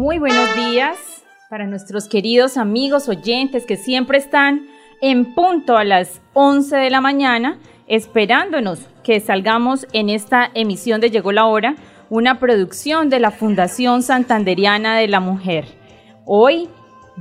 Muy buenos días para nuestros queridos amigos oyentes que siempre están en punto a las 11 de la mañana esperándonos que salgamos en esta emisión de Llegó la Hora, una producción de la Fundación Santanderiana de la Mujer. Hoy,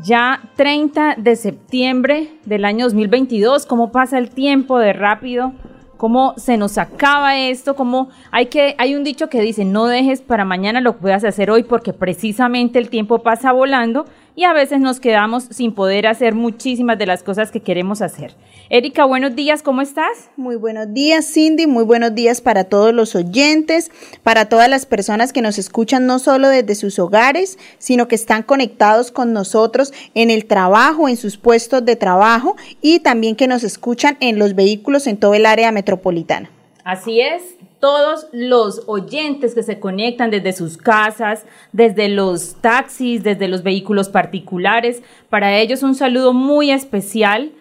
ya 30 de septiembre del año 2022, ¿cómo pasa el tiempo de rápido? Cómo se nos acaba esto, cómo hay que, hay un dicho que dice, no dejes para mañana lo que puedas hacer hoy porque precisamente el tiempo pasa volando y a veces nos quedamos sin poder hacer muchísimas de las cosas que queremos hacer. Erika, buenos días, ¿cómo estás? Muy buenos días, Cindy, muy buenos días para todos los oyentes, para todas las personas que nos escuchan no solo desde sus hogares, sino que están conectados con nosotros en el trabajo, en sus puestos de trabajo y también que nos escuchan en los vehículos en todo el área metropolitana. Así es, todos los oyentes que se conectan desde sus casas, desde los taxis, desde los vehículos particulares. Para ellos un saludo muy especial.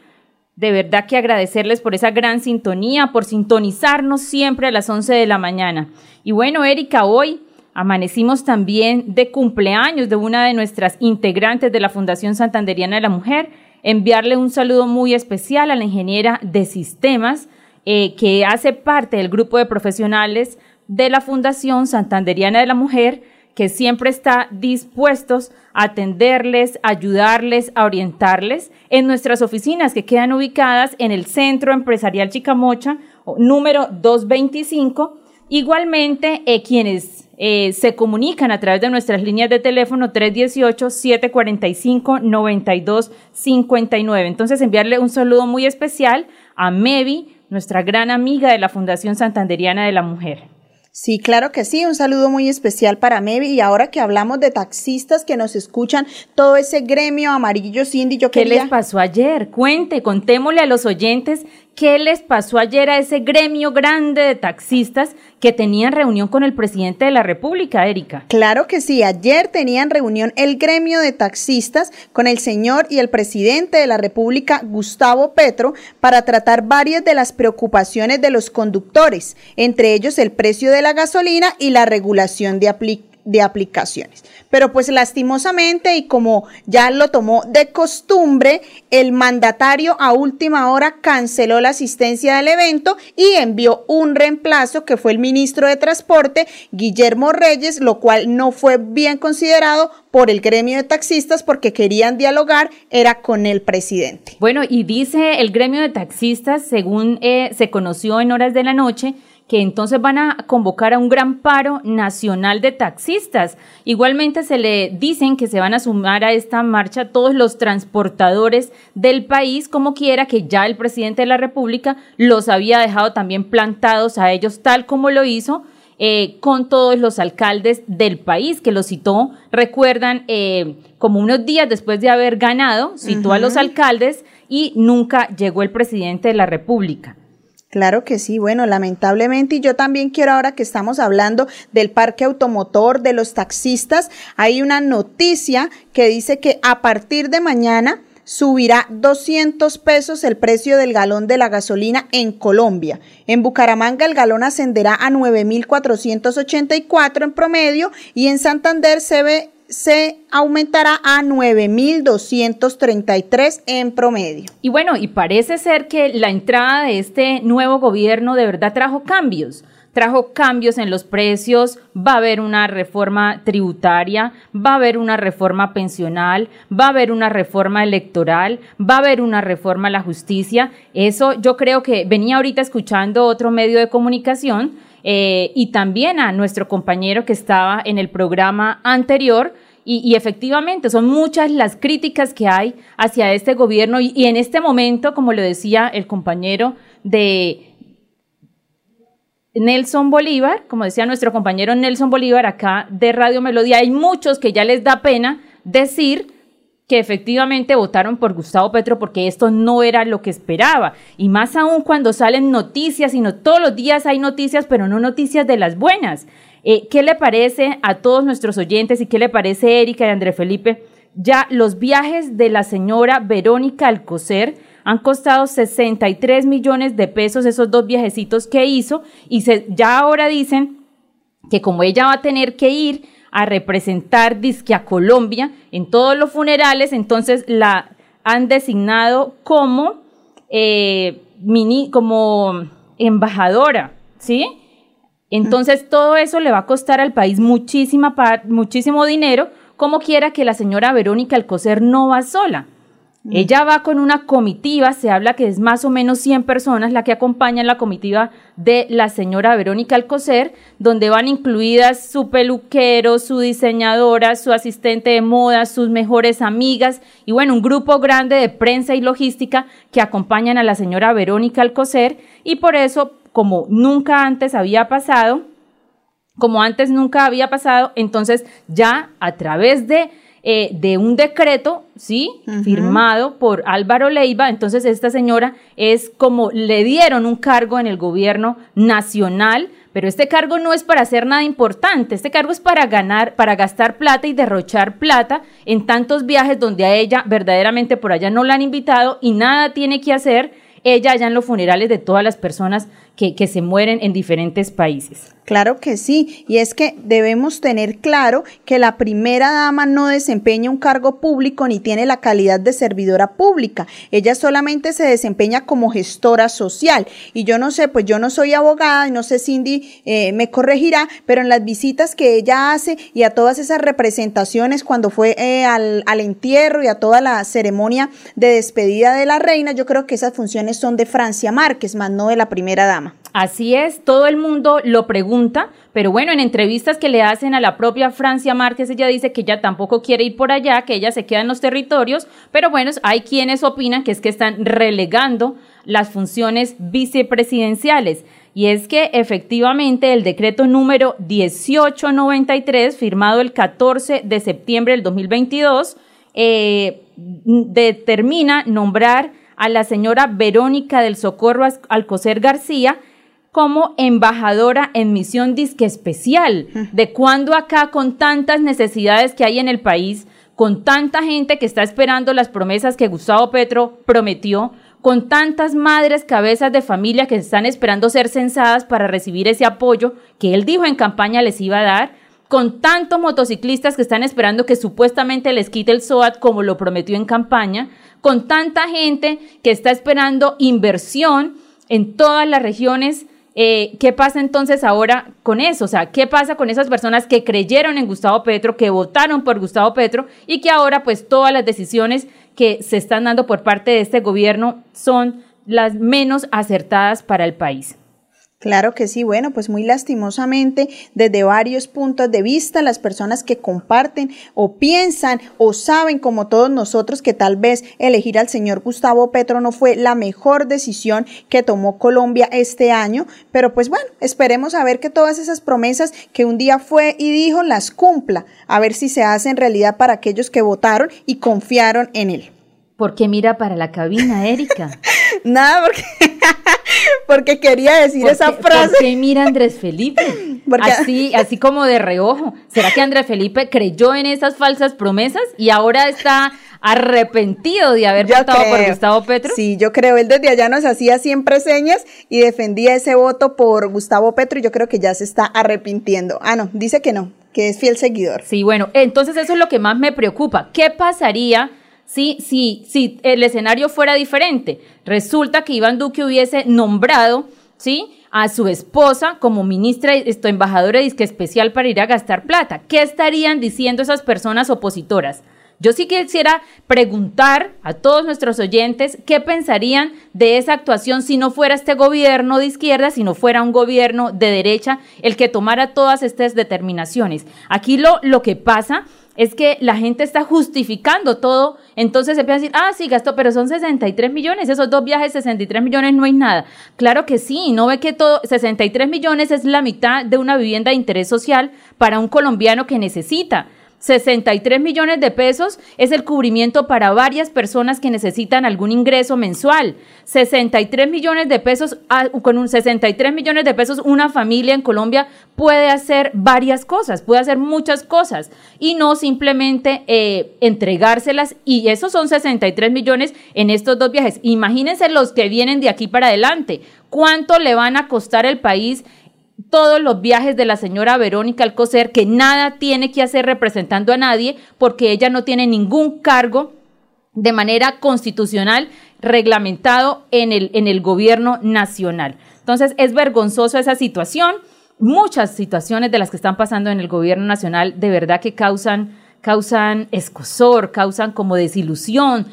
De verdad que agradecerles por esa gran sintonía, por sintonizarnos siempre a las 11 de la mañana. Y bueno, Erika, hoy amanecimos también de cumpleaños de una de nuestras integrantes de la Fundación Santanderiana de la Mujer. Enviarle un saludo muy especial a la ingeniera de sistemas, eh, que hace parte del grupo de profesionales de la Fundación Santanderiana de la Mujer, que siempre está dispuestos a atenderles, ayudarles, a orientarles en nuestras oficinas que quedan ubicadas en el Centro Empresarial Chicamocha, número 225. Igualmente, eh, quienes eh, se comunican a través de nuestras líneas de teléfono 318-745-9259. Entonces, enviarle un saludo muy especial a Mevi, nuestra gran amiga de la Fundación Santanderiana de la Mujer. Sí, claro que sí. Un saludo muy especial para Mevi. Y ahora que hablamos de taxistas que nos escuchan, todo ese gremio amarillo, Cindy, yo ¿Qué quería... les pasó ayer? Cuente, contémosle a los oyentes qué les pasó ayer a ese gremio grande de taxistas que tenían reunión con el presidente de la República, Erika. Claro que sí. Ayer tenían reunión el gremio de taxistas con el señor y el presidente de la República, Gustavo Petro, para tratar varias de las preocupaciones de los conductores, entre ellos el precio de la gasolina y la regulación de de aplicaciones. Pero pues lastimosamente y como ya lo tomó de costumbre, el mandatario a última hora canceló la asistencia del evento y envió un reemplazo que fue el ministro de Transporte, Guillermo Reyes, lo cual no fue bien considerado por el gremio de taxistas porque querían dialogar, era con el presidente. Bueno, y dice el gremio de taxistas, según eh, se conoció en horas de la noche, que entonces van a convocar a un gran paro nacional de taxistas. Igualmente se le dicen que se van a sumar a esta marcha todos los transportadores del país, como quiera que ya el presidente de la República los había dejado también plantados a ellos, tal como lo hizo eh, con todos los alcaldes del país, que lo citó, recuerdan, eh, como unos días después de haber ganado, citó a los alcaldes y nunca llegó el presidente de la República. Claro que sí, bueno, lamentablemente, y yo también quiero ahora que estamos hablando del parque automotor, de los taxistas, hay una noticia que dice que a partir de mañana subirá 200 pesos el precio del galón de la gasolina en Colombia. En Bucaramanga el galón ascenderá a 9.484 en promedio y en Santander se ve se aumentará a 9.233 en promedio. Y bueno, y parece ser que la entrada de este nuevo gobierno de verdad trajo cambios. Trajo cambios en los precios, va a haber una reforma tributaria, va a haber una reforma pensional, va a haber una reforma electoral, va a haber una reforma a la justicia. Eso yo creo que venía ahorita escuchando otro medio de comunicación eh, y también a nuestro compañero que estaba en el programa anterior. Y, efectivamente son muchas las críticas que hay hacia este gobierno. Y, en este momento, como lo decía el compañero de Nelson Bolívar, como decía nuestro compañero Nelson Bolívar acá de Radio Melodía, hay muchos que ya les da pena decir que efectivamente votaron por Gustavo Petro porque esto no era lo que esperaba. Y más aún cuando salen noticias, y no todos los días hay noticias, pero no noticias de las buenas. Eh, ¿Qué le parece a todos nuestros oyentes y qué le parece Erika y André Felipe? Ya los viajes de la señora Verónica Alcocer han costado 63 millones de pesos esos dos viajecitos que hizo y se, ya ahora dicen que como ella va a tener que ir a representar disque a Colombia en todos los funerales, entonces la han designado como, eh, mini, como embajadora, ¿sí? Entonces todo eso le va a costar al país muchísima muchísimo dinero, como quiera que la señora Verónica Alcocer no va sola. Mm. Ella va con una comitiva, se habla que es más o menos 100 personas la que acompañan la comitiva de la señora Verónica Alcocer, donde van incluidas su peluquero, su diseñadora, su asistente de moda, sus mejores amigas y bueno, un grupo grande de prensa y logística que acompañan a la señora Verónica Alcocer y por eso como nunca antes había pasado, como antes nunca había pasado, entonces ya a través de, eh, de un decreto, ¿sí? Firmado por Álvaro Leiva, entonces esta señora es como le dieron un cargo en el gobierno nacional, pero este cargo no es para hacer nada importante, este cargo es para ganar, para gastar plata y derrochar plata en tantos viajes donde a ella verdaderamente por allá no la han invitado y nada tiene que hacer. Ella allá en los funerales de todas las personas que, se mueren en diferentes países. Claro que sí, y es que debemos tener claro que la primera dama no desempeña un cargo público ni tiene la calidad de servidora pública. Ella solamente se desempeña como gestora social. Y yo no sé, pues yo no soy abogada y no sé, Cindy eh, me corregirá, pero en las visitas que ella hace y a todas esas representaciones cuando fue eh, al, al entierro y a toda la ceremonia de despedida de la reina, yo creo que esas funciones son de Francia Márquez, más no de la primera dama. Así es, todo el mundo lo pregunta, pero bueno, en entrevistas que le hacen a la propia Francia Márquez, ella dice que ella tampoco quiere ir por allá, que ella se queda en los territorios, pero bueno, hay quienes opinan que es que están relegando las funciones vicepresidenciales. Y es que efectivamente el decreto número 1893, firmado el 14 de septiembre del 2022, eh, determina nombrar a la señora Verónica del Socorro Alcocer García como embajadora en misión disque especial. De cuando acá, con tantas necesidades que hay en el país, con tanta gente que está esperando las promesas que Gustavo Petro prometió, con tantas madres cabezas de familia que están esperando ser censadas para recibir ese apoyo que él dijo en campaña les iba a dar, con tantos motociclistas que están esperando que supuestamente les quite el SOAT como lo prometió en campaña, con tanta gente que está esperando inversión en todas las regiones eh, ¿Qué pasa entonces ahora con eso? O sea, ¿qué pasa con esas personas que creyeron en Gustavo Petro, que votaron por Gustavo Petro y que ahora pues todas las decisiones que se están dando por parte de este gobierno son las menos acertadas para el país? Claro que sí, bueno, pues muy lastimosamente, desde varios puntos de vista, las personas que comparten o piensan o saben, como todos nosotros, que tal vez elegir al señor Gustavo Petro no fue la mejor decisión que tomó Colombia este año, pero pues bueno, esperemos a ver que todas esas promesas que un día fue y dijo las cumpla, a ver si se hacen realidad para aquellos que votaron y confiaron en él. ¿Por qué mira para la cabina, Erika? Nada, porque porque quería decir esa frase. ¿Por qué mira Andrés Felipe? Así, así como de reojo. ¿Será que Andrés Felipe creyó en esas falsas promesas y ahora está arrepentido de haber votado por Gustavo Petro? Sí, yo creo. Él desde allá nos hacía siempre señas y defendía ese voto por Gustavo Petro y yo creo que ya se está arrepintiendo. Ah, no, dice que no, que es fiel seguidor. Sí, bueno, entonces eso es lo que más me preocupa. ¿Qué pasaría? ¿Sí? Si, si el escenario fuera diferente, resulta que Iván Duque hubiese nombrado, ¿sí? a su esposa como ministra, esto, embajadora disque especial para ir a gastar plata. ¿Qué estarían diciendo esas personas opositoras? Yo sí quisiera preguntar a todos nuestros oyentes qué pensarían de esa actuación si no fuera este gobierno de izquierda, si no fuera un gobierno de derecha el que tomara todas estas determinaciones. Aquí lo, lo que pasa es que la gente está justificando todo, entonces se empieza a decir, ah, sí, gastó, pero son 63 millones, esos dos viajes, 63 millones no hay nada. Claro que sí, no ve que todo, 63 millones es la mitad de una vivienda de interés social para un colombiano que necesita. 63 millones de pesos es el cubrimiento para varias personas que necesitan algún ingreso mensual. 63 millones de pesos, ah, con un 63 millones de pesos, una familia en Colombia puede hacer varias cosas, puede hacer muchas cosas y no simplemente eh, entregárselas. Y esos son 63 millones en estos dos viajes. Imagínense los que vienen de aquí para adelante. ¿Cuánto le van a costar el país todos los viajes de la señora Verónica Alcocer, que nada tiene que hacer representando a nadie, porque ella no tiene ningún cargo de manera constitucional reglamentado en el, en el gobierno nacional. Entonces, es vergonzoso esa situación. Muchas situaciones de las que están pasando en el gobierno nacional de verdad que causan causan escosor, causan como desilusión,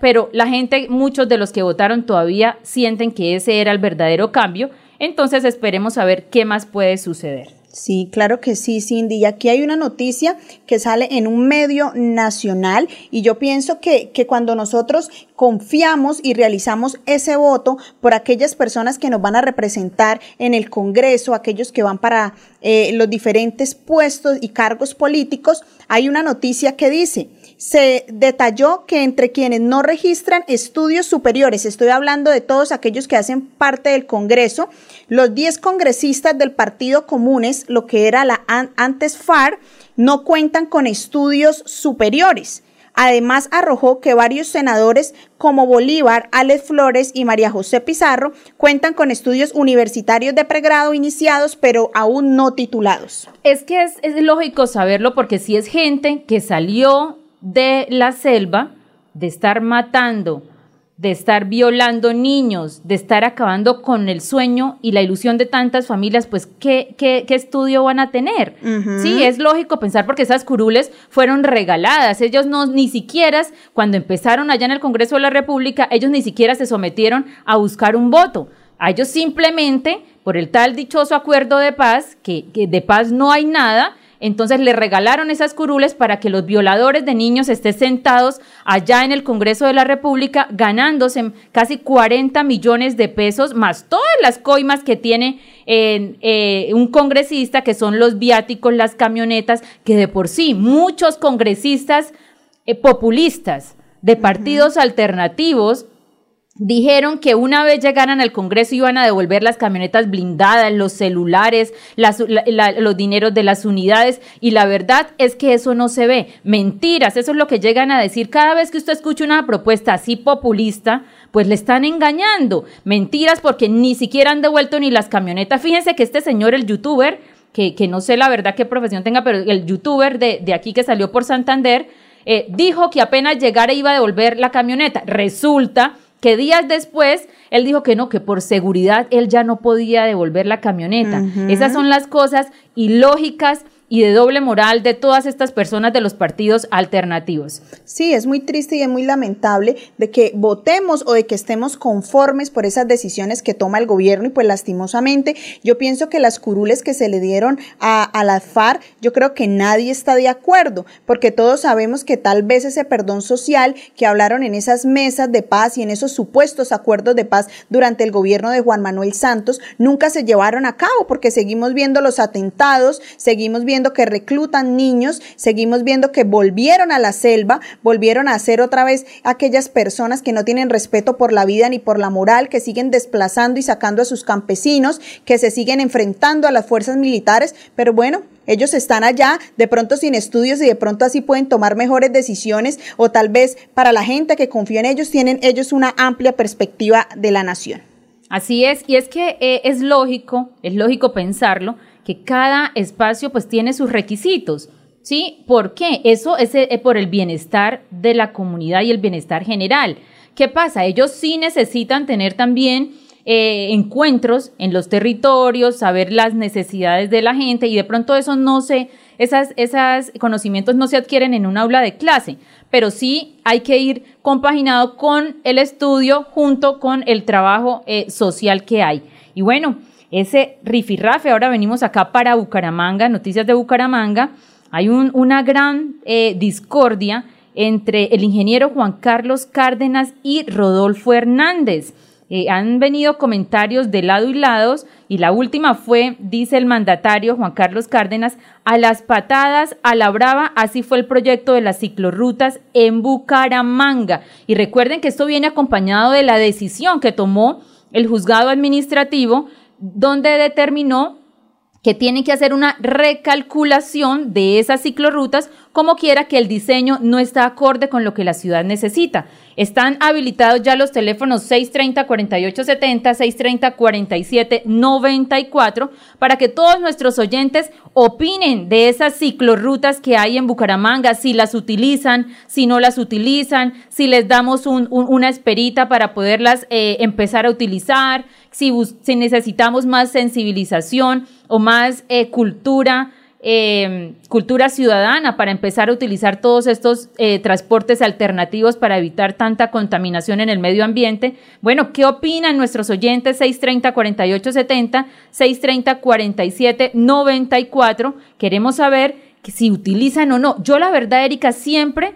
pero la gente, muchos de los que votaron todavía sienten que ese era el verdadero cambio entonces esperemos a ver qué más puede suceder. Sí, claro que sí, Cindy. Y aquí hay una noticia que sale en un medio nacional y yo pienso que, que, cuando nosotros confiamos y realizamos ese voto por aquellas personas que nos van a representar en el Congreso, aquellos que van para eh, los diferentes puestos y cargos políticos, hay una noticia que dice, se detalló que entre quienes no registran estudios superiores, estoy hablando de todos aquellos que hacen parte del Congreso, los 10 congresistas del Partido Comunes, lo que era la antes FAR, no cuentan con estudios superiores. Además, arrojó que varios senadores como Bolívar, Alex Flores y María José Pizarro cuentan con estudios universitarios de pregrado iniciados, pero aún no titulados. Es que es lógico saberlo porque si es gente que salió de la selva, de estar matando, de estar violando niños, de estar acabando con el sueño y la ilusión de tantas familias, pues ¿qué, qué, qué estudio van a tener? Sí, es lógico pensar porque esas curules fueron regaladas. Ellos no, ni siquiera, cuando empezaron allá en el Congreso de la República, ellos ni siquiera se sometieron a buscar un voto. A ellos simplemente, por el tal dichoso acuerdo de paz, que, que de paz no hay nada, entonces le regalaron esas curules para que los violadores de niños estén sentados allá en el Congreso de la República ganándose casi 40 millones de pesos, más todas las coimas que tiene eh, un congresista, que son los viáticos, las camionetas, que de por sí muchos congresistas eh, populistas de partidos alternativos Dijeron que una vez llegaran al Congreso iban a devolver las camionetas blindadas, los celulares, los dineros de las unidades y la verdad es que eso no se ve. Mentiras, eso es lo que llegan a decir. Cada vez que usted escucha una propuesta así populista, pues le están engañando. Mentiras porque ni siquiera han devuelto ni las camionetas. Fíjense que este señor, el youtuber, que, que no sé la verdad qué profesión tenga, pero el youtuber de, de aquí que salió por Santander, eh, dijo que apenas llegara iba a devolver la camioneta. Resulta que días después él dijo que no, que por seguridad él ya no podía devolver la camioneta. Esas son las cosas ilógicas y de doble moral de todas estas personas de los partidos alternativos. Sí, es muy triste y es muy lamentable de que votemos o de que estemos conformes por esas decisiones que toma el gobierno y pues lastimosamente yo pienso que las curules que se le dieron a, a la FARC, yo creo que nadie está de acuerdo porque todos sabemos que tal vez ese perdón social que hablaron en esas mesas de paz y en esos supuestos acuerdos de paz durante el gobierno de Juan Manuel Santos nunca se llevaron a cabo porque seguimos viendo los atentados, seguimos viendo viendo que reclutan niños, seguimos viendo que volvieron a la selva, volvieron a ser otra vez aquellas personas que no tienen respeto por la vida ni por la moral, que siguen desplazando y sacando a sus campesinos, que se siguen enfrentando a las fuerzas militares, pero bueno, ellos están allá, de pronto sin estudios y de pronto así pueden tomar mejores decisiones o tal vez para la gente que confía en ellos tienen ellos una amplia perspectiva de la nación. Así es, y es que eh, es lógico, es lógico pensarlo, que cada espacio pues tiene sus requisitos. ¿Sí? ¿Por qué? Eso es eh, por el bienestar de la comunidad y el bienestar general. ¿Qué pasa? Ellos sí necesitan tener también eh, encuentros en los territorios, saber las necesidades de la gente y de pronto eso no se esas, esos conocimientos no se adquieren en un aula de clase, pero sí hay que ir compaginado con el estudio junto con el trabajo eh, social que hay. Y bueno, ese rifirrafe, ahora venimos acá para Bucaramanga, noticias de Bucaramanga, hay una gran eh, discordia entre el ingeniero Juan Carlos Cárdenas y Rodolfo Hernández. Eh, han venido comentarios de lado y lados y la última fue, dice el mandatario Juan Carlos Cárdenas, a las patadas, a la brava, así fue el proyecto de las ciclorrutas en Bucaramanga. Y recuerden que esto viene acompañado de la decisión que tomó el juzgado administrativo donde determinó que tienen que hacer una recalculación de esas ciclorrutas como quiera que el diseño no está acorde con lo que la ciudad necesita. Están habilitados ya los teléfonos 630-4870, 630-4794 para que todos nuestros oyentes opinen de esas ciclorrutas que hay en Bucaramanga, si las utilizan, si no las utilizan, si les damos una esperita para poderlas eh, empezar a utilizar, si, si necesitamos más sensibilización o más eh, cultura Em, cultura ciudadana para empezar a utilizar todos estos eh, transportes alternativos para evitar tanta contaminación en el medio ambiente. Bueno, ¿qué opinan nuestros oyentes? 630-4870, 630-4794. Queremos saber si utilizan o no. Yo la verdad, Erika, siempre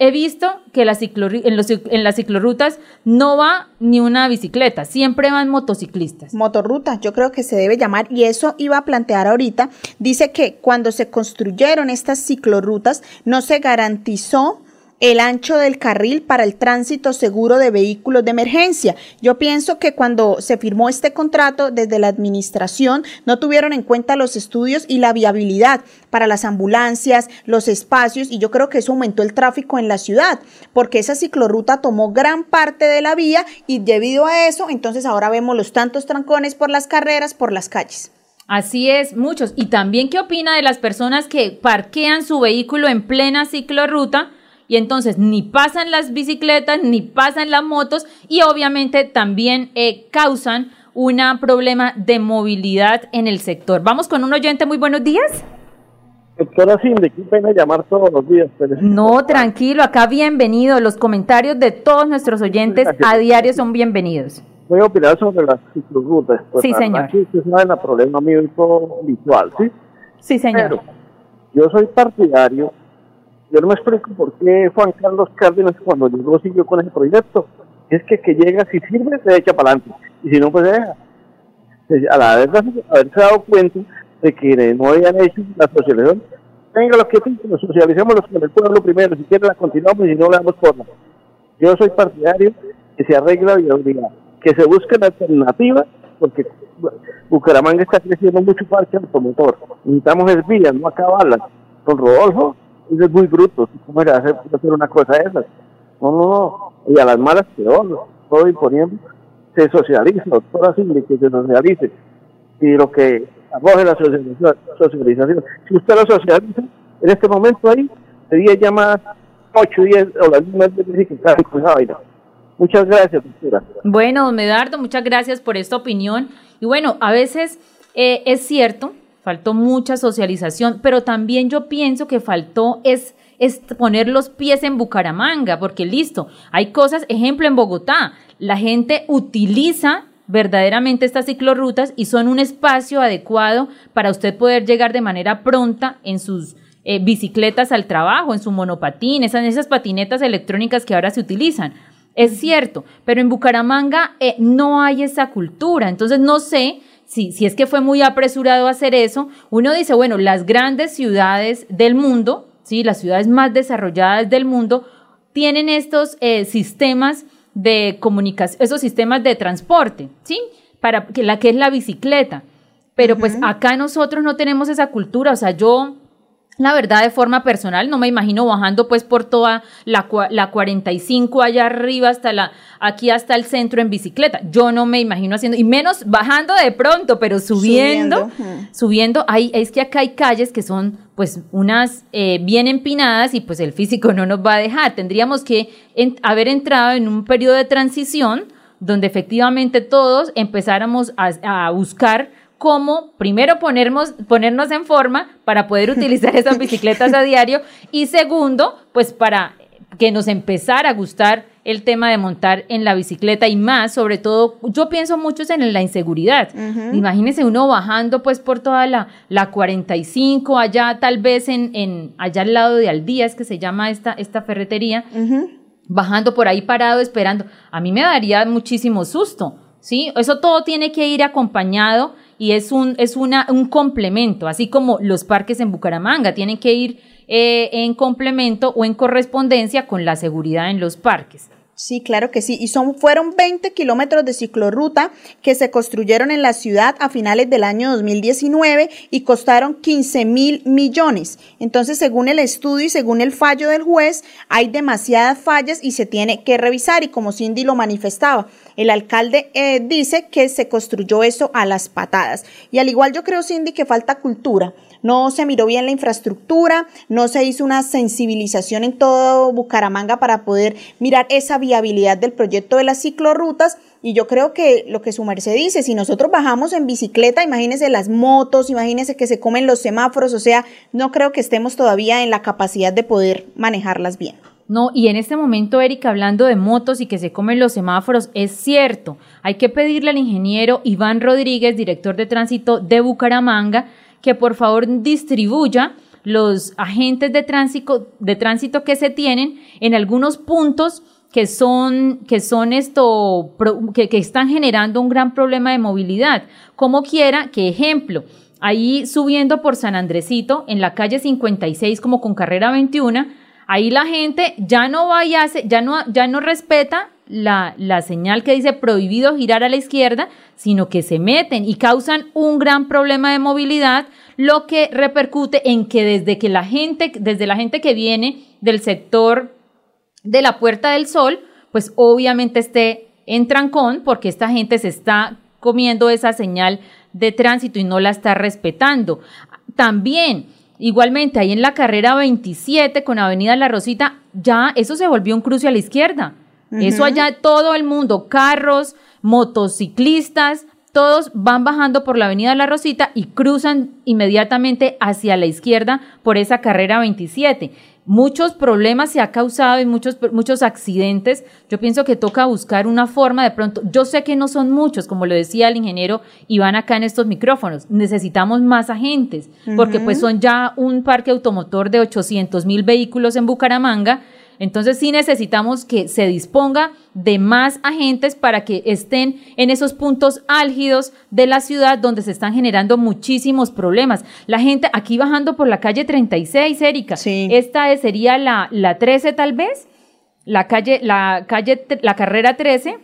He visto que la en, las ciclorrutas no va ni una bicicleta, siempre van motociclistas. Motorruta, yo creo que se debe llamar, y eso iba a plantear ahorita, dice que cuando se construyeron estas ciclorrutas no se garantizó el ancho del carril para el tránsito seguro de vehículos de emergencia. Yo pienso que cuando se firmó este contrato desde la administración no tuvieron en cuenta los estudios y la viabilidad para las ambulancias, los espacios y yo creo que eso aumentó el tráfico en la ciudad porque esa ciclorruta tomó gran parte de la vía y debido a eso entonces ahora vemos los tantos trancones por las carreras, por las calles. Así es, muchos. Y también, ¿qué opina de las personas que parquean su vehículo en plena ciclorruta? Y entonces ni pasan las bicicletas, ni pasan las motos y obviamente también eh, causan un problema de movilidad en el sector. Vamos con un oyente, muy buenos días. Doctora Cindy, qué pena llamar todos los días. no, tranquilo, acá bienvenido. Los comentarios de todos nuestros oyentes a diario son bienvenidos. Voy a opinar sobre las ciclorrutas. Pues, sí, señor. Mío visual, ¿sí? Sí, señor. yo soy partidario yo no me explico por qué Juan Carlos Cárdenas cuando llegó siguió con ese proyecto. Es que que llega, si sirve, se echa para adelante. Y si no, pues se deja. A la vez haberse dado cuenta de que no habían hecho la socialización, venga lo que lo socialicemos con el pueblo primero, si quiere la continuamos y si no le damos forma. Yo soy partidario que se arregle la viabilidad, que se busquen alternativas, porque Bucaramanga está creciendo mucho parque automotor. Necesitamos es vías, no acabarlas. Con Rodolfo es muy bruto, ¿cómo era hacer, hacer una cosa de esas? No, no, no, y a las malas peor, todo imponiendo, se socializa, todo así, que se socialice, y lo que arroje la socialización, si usted lo socializa, en este momento ahí, sería ya más 8, 10 o las mismas veces que está con esa vaina. Muchas gracias, doctora. Bueno, don Medardo, muchas gracias por esta opinión. Y bueno, a veces eh, es cierto faltó mucha socialización, pero también yo pienso que faltó es, poner los pies en Bucaramanga, porque listo, hay cosas, ejemplo en Bogotá, la gente utiliza verdaderamente estas ciclorrutas y son un espacio adecuado para usted poder llegar de manera pronta en sus eh, bicicletas al trabajo, en su monopatín, esas, esas patinetas electrónicas que ahora se utilizan. Es cierto, pero en Bucaramanga eh, no hay esa cultura, entonces no sé si, si es que fue muy apresurado hacer eso, uno dice, bueno, las grandes ciudades del mundo, ¿sí? las ciudades más desarrolladas del mundo, tienen estos eh, sistemas de comunicación, esos sistemas de transporte, ¿sí? Para que la que es la bicicleta. Pero pues acá nosotros no tenemos esa cultura, o sea, yo la verdad, de forma personal, no me imagino bajando pues por toda la, la 45 allá arriba hasta la, aquí hasta el centro en bicicleta. Yo no me imagino haciendo, y menos bajando de pronto, pero subiendo, subiendo, hay, es que acá hay calles que son pues unas eh, bien empinadas y pues el físico no nos va a dejar. Tendríamos que haber entrado en un periodo de transición donde efectivamente todos empezáramos a, a buscar cómo primero ponernos, ponernos en forma para poder utilizar esas bicicletas a diario y segundo, pues para que nos empezara a gustar el tema de montar en la bicicleta y más, sobre todo, yo pienso mucho en la inseguridad. Imagínese uno bajando pues por toda la, la 45, allá tal vez en, en, allá al lado de Aldías, que se llama esta, esta ferretería, bajando por ahí parado esperando. A mí me daría muchísimo susto, ¿sí? Eso todo tiene que ir acompañado y es un, es una, un complemento, así como los parques en Bucaramanga tienen que ir eh, en complemento o en correspondencia con la seguridad en los parques. Sí, claro que sí. Y son, fueron 20 kilómetros de ciclorruta que se construyeron en la ciudad a finales del año 2019 y costaron 15 mil millones. Entonces, según el estudio y según el fallo del juez, hay demasiadas fallas y se tiene que revisar. Y como Cindy lo manifestaba, el alcalde eh, dice que se construyó eso a las patadas. Y al igual yo creo, Cindy, que falta cultura no se miró bien la infraestructura, no se hizo una sensibilización en todo Bucaramanga para poder mirar esa viabilidad del proyecto de las ciclorrutas. Y yo creo que lo que su merced dice, si nosotros bajamos en bicicleta, imagínense las motos, imagínense que se comen los semáforos, o sea, no creo que estemos todavía en la capacidad de poder manejarlas bien. No, y en este momento, Erika, hablando de motos y que se comen los semáforos, es cierto, hay que pedirle al ingeniero Iván Rodríguez, director de tránsito de Bucaramanga, que por favor distribuya los agentes de tránsito, de tránsito que se tienen en algunos puntos que son, que son esto, que, que están generando un gran problema de movilidad. Como quiera, que ejemplo, ahí subiendo por San Andresito, en la calle 56 como con carrera 21, ahí la gente ya no va ya no, ya no respeta la, la, señal que dice prohibido girar a la izquierda, sino que se meten y causan un gran problema de movilidad, lo que repercute en que desde que la gente, desde la gente que viene del sector de la Puerta del Sol, pues obviamente esté en trancón porque esta gente se está comiendo esa señal de tránsito y no la está respetando. También, igualmente, ahí en la carrera 27 con Avenida La Rosita, ya eso se volvió un cruce a la izquierda. Eso allá todo el mundo, carros, motociclistas, todos van bajando por la avenida La Rosita y cruzan inmediatamente hacia la izquierda por esa carrera 27. Muchos problemas se ha causado y muchos, muchos accidentes. Yo pienso que toca buscar una forma de pronto. Yo sé que no son muchos, como lo decía el ingeniero Iván acá en estos micrófonos. Necesitamos más agentes, porque pues son ya un parque automotor de 800 mil vehículos en Bucaramanga entonces sí necesitamos que se disponga de más agentes para que estén en esos puntos álgidos de la ciudad donde se están generando muchísimos problemas. La gente aquí bajando por la calle 36, Erika, sí. esta sería la, la 13 tal vez, la calle, la calle, la carrera 13.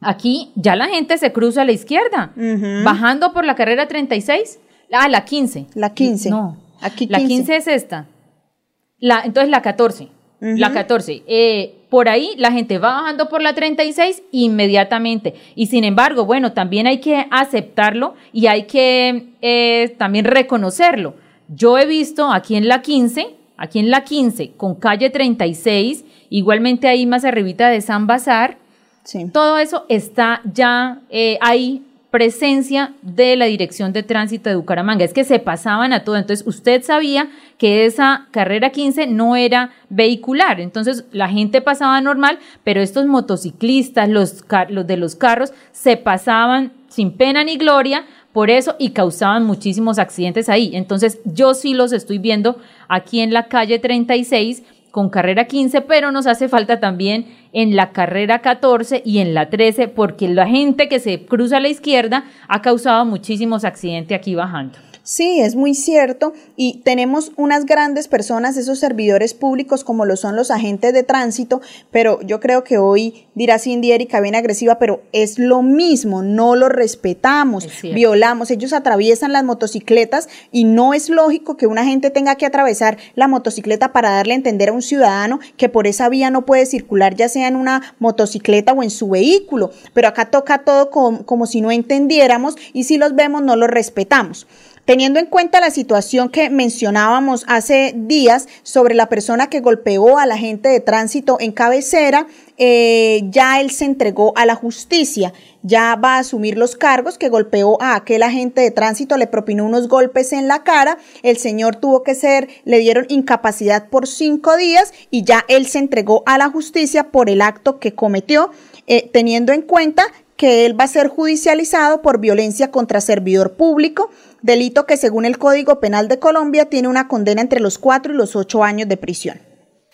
Aquí ya la gente se cruza a la izquierda, bajando por la carrera 36. Ah, la 15. La 15. No, aquí la 15 es esta. La, entonces la 14 la 14. Eh, por ahí la gente va bajando por la 36 inmediatamente. Y sin embargo, bueno, también hay que aceptarlo y hay que eh, también reconocerlo. Yo he visto aquí en la 15, aquí en la 15, con calle 36, igualmente ahí más arribita de San Bazar, todo eso está ya eh, ahí presencia de la Dirección de Tránsito de Bucaramanga. Es que se pasaban a todo. Entonces, usted sabía que esa carrera 15 no era vehicular. Entonces, la gente pasaba normal, pero estos motociclistas, los, los de los carros, se pasaban sin pena ni gloria por eso y causaban muchísimos accidentes ahí. Entonces, yo sí los estoy viendo aquí en la calle 36 con carrera 15, pero nos hace falta también en la carrera 14 y en la 13, porque la gente que se cruza a la izquierda ha causado muchísimos accidentes aquí bajando. Sí, es muy cierto. Y tenemos unas grandes personas, esos servidores públicos como lo son los agentes de tránsito, pero yo creo que hoy dirá Cindy Erika bien agresiva, pero es lo mismo, no lo respetamos, violamos, ellos atraviesan las motocicletas y no es lógico que una gente tenga que atravesar la motocicleta para darle a entender a un ciudadano que por esa vía no puede circular ya sea en una motocicleta o en su vehículo, pero acá toca todo como, como si no entendiéramos y si los vemos no los respetamos. Teniendo en cuenta la situación que mencionábamos hace días sobre la persona que golpeó a la gente de tránsito en cabecera, eh, ya él se entregó a la justicia, ya va a asumir los cargos que golpeó a aquel agente de tránsito, le propinó unos golpes en la cara, el señor tuvo que ser, le dieron incapacidad por cinco días y ya él se entregó a la justicia por el acto que cometió, eh, teniendo en cuenta que él va a ser judicializado por violencia contra servidor público, delito que según el Código Penal de Colombia tiene una condena entre los cuatro y los ocho años de prisión.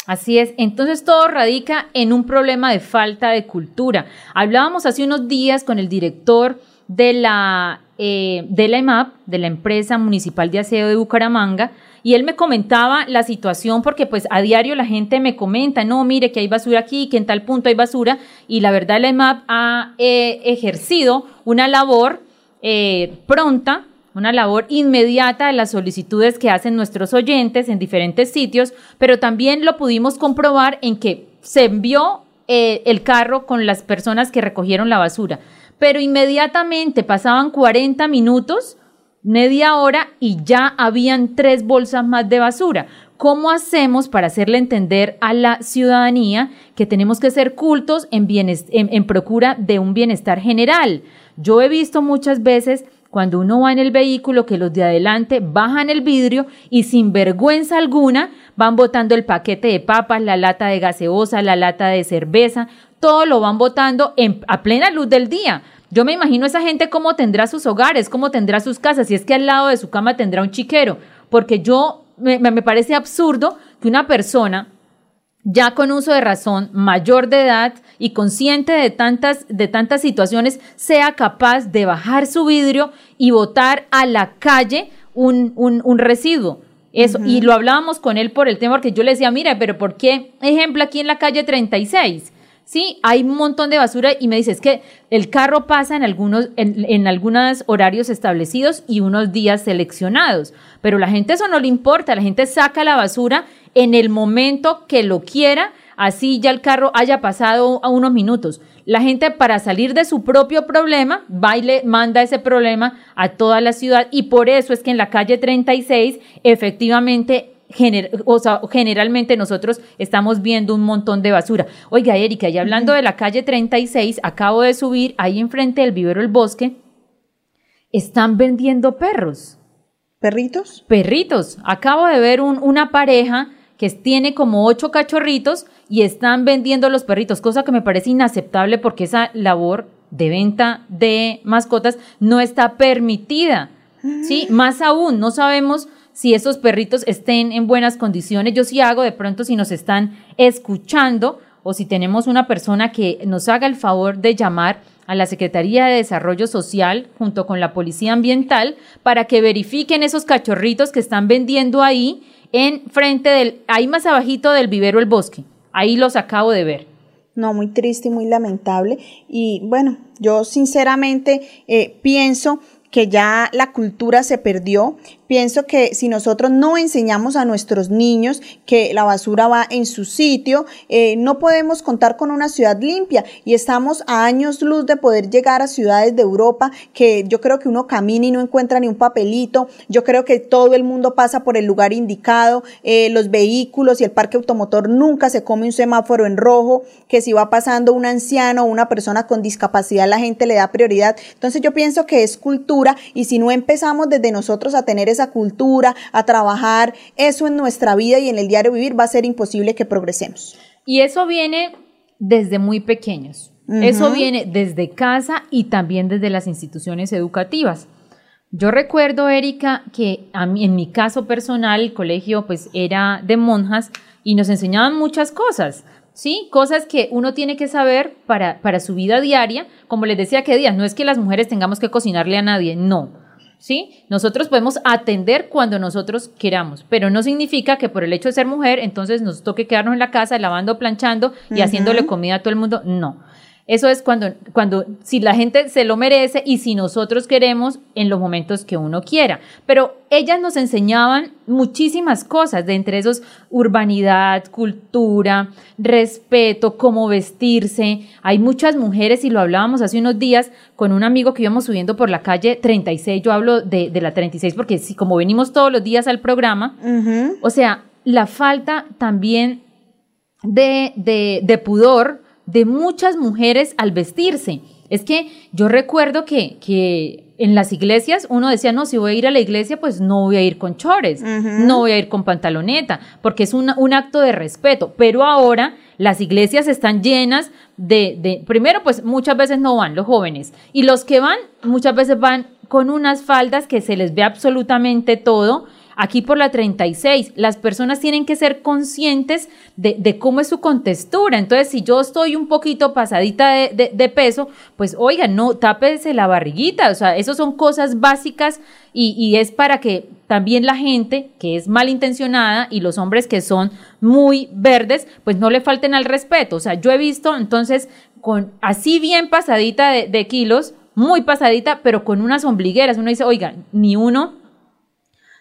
Así es, entonces todo radica en un problema de falta de cultura. Hablábamos hace unos días con el director de la, eh, de la EMAP, de la Empresa Municipal de Aseo de Bucaramanga, y él me comentaba la situación porque pues a diario la gente me comenta, no, mire que hay basura aquí, que en tal punto hay basura, y la verdad la EMAP ha eh, ejercido una labor eh, pronta una labor inmediata de las solicitudes que hacen nuestros oyentes en diferentes sitios, pero también lo pudimos comprobar en que se envió eh, el carro con las personas que recogieron la basura, pero inmediatamente pasaban 40 minutos, media hora y ya habían tres bolsas más de basura. ¿Cómo hacemos para hacerle entender a la ciudadanía que tenemos que ser cultos en, en procura de un bienestar general? Yo he visto muchas veces cuando uno va en el vehículo que los de adelante bajan el vidrio y sin vergüenza alguna van botando el paquete de papas, la lata de gaseosa, la lata de cerveza, todo lo van botando en, a plena luz del día. Yo me imagino esa gente cómo tendrá sus hogares, cómo tendrá sus casas, si es que al lado de su cama tendrá un chiquero, porque yo me, me parece absurdo que una persona ya con uso de razón, mayor de edad y consciente de tantas, de tantas situaciones, sea capaz de bajar su vidrio y botar a la calle un, un, residuo. Eso, y lo hablábamos con él por el tema, porque yo le decía, mira, pero ¿por qué? Ejemplo, aquí en la calle 36, Sí, hay un montón de basura y me dice, es que el carro pasa en algunos, en, en algunos horarios establecidos y unos días seleccionados, pero la gente eso no le importa, la gente saca la basura en el momento que lo quiera, así ya el carro haya pasado a unos minutos. La gente para salir de su propio problema, va y le manda ese problema a toda la ciudad y por eso es que en la calle 36 efectivamente o sea, generalmente nosotros estamos viendo un montón de basura. Oiga, Erika, y hablando de la calle 36, acabo de subir ahí enfrente del vivero El Bosque, están vendiendo perros. ¿Perritos? Perritos. Acabo de ver una pareja que tiene como ocho cachorritos y están vendiendo los perritos, cosa que me parece inaceptable porque esa labor de venta de mascotas no está permitida. Sí, mm. más aún, no sabemos si esos perritos estén en buenas condiciones. Yo sí hago de pronto si nos están escuchando o si tenemos una persona que nos haga el favor de llamar a la Secretaría de Desarrollo Social junto con la Policía Ambiental para que verifiquen esos cachorritos que están vendiendo ahí en frente del, ahí más abajito del vivero El Bosque. Ahí los acabo de ver. No, muy triste y muy lamentable. Y bueno, yo sinceramente eh, pienso que ya la cultura se perdió, Pienso que si nosotros no enseñamos a nuestros niños que la basura va en su sitio, eh, no podemos contar con una ciudad limpia y estamos a años luz de poder llegar a ciudades de Europa que yo creo que uno camina y no encuentra ni un papelito. Yo creo que todo el mundo pasa por el lugar indicado, eh, los vehículos y el parque automotor nunca se come un semáforo en rojo, que si va pasando un anciano o una persona con discapacidad la gente le da prioridad. Entonces yo pienso que es cultura y si no empezamos desde nosotros a tener esa cultura, a trabajar eso en nuestra vida y en el diario vivir, va a ser imposible que progresemos. Y eso viene desde muy pequeños. Eso viene desde casa y también desde las instituciones educativas. Yo recuerdo, Erika, que a mí, en mi caso personal, el colegio pues era de monjas y nos enseñaban muchas cosas, ¿sí? Cosas que uno tiene que saber para, para su vida diaria. Como les decía que días, no es que las mujeres tengamos que cocinarle a nadie, no. ¿Sí? Nosotros podemos atender cuando nosotros queramos, pero no significa que por el hecho de ser mujer, entonces nos toque quedarnos en la casa lavando, planchando y haciéndole comida a todo el mundo. No. Eso es cuando, cuando, si la gente se lo merece y si nosotros queremos en los momentos que uno quiera. Pero ellas nos enseñaban muchísimas cosas, de entre esos urbanidad, cultura, respeto, cómo vestirse. Hay muchas mujeres, y lo hablábamos hace unos días con un amigo que íbamos subiendo por la calle 36, yo hablo de, de la 36 porque si como venimos todos los días al programa, o sea, la falta también de, de, de pudor de muchas mujeres al vestirse. Es que yo recuerdo que, que en las iglesias uno decía, no, si voy a ir a la iglesia, pues no voy a ir con chores, no voy a ir con pantaloneta, porque es un, un acto de respeto. Pero ahora las iglesias están llenas de, de, primero, pues muchas veces no van los jóvenes, y los que van, muchas veces van con unas faldas que se les ve absolutamente todo, Aquí por la 36, las personas tienen que ser conscientes de, cómo es su contextura. Entonces, si yo estoy un poquito pasadita de, de, de peso, pues oiga, no, tápese la barriguita. O sea, eso son cosas básicas y, y es para que también la gente que es malintencionada y los hombres que son muy verdes, pues no le falten al respeto. O sea, yo he visto entonces con así bien pasadita de, de kilos, muy pasadita, pero con unas ombligueras. Uno dice, oiga, ni uno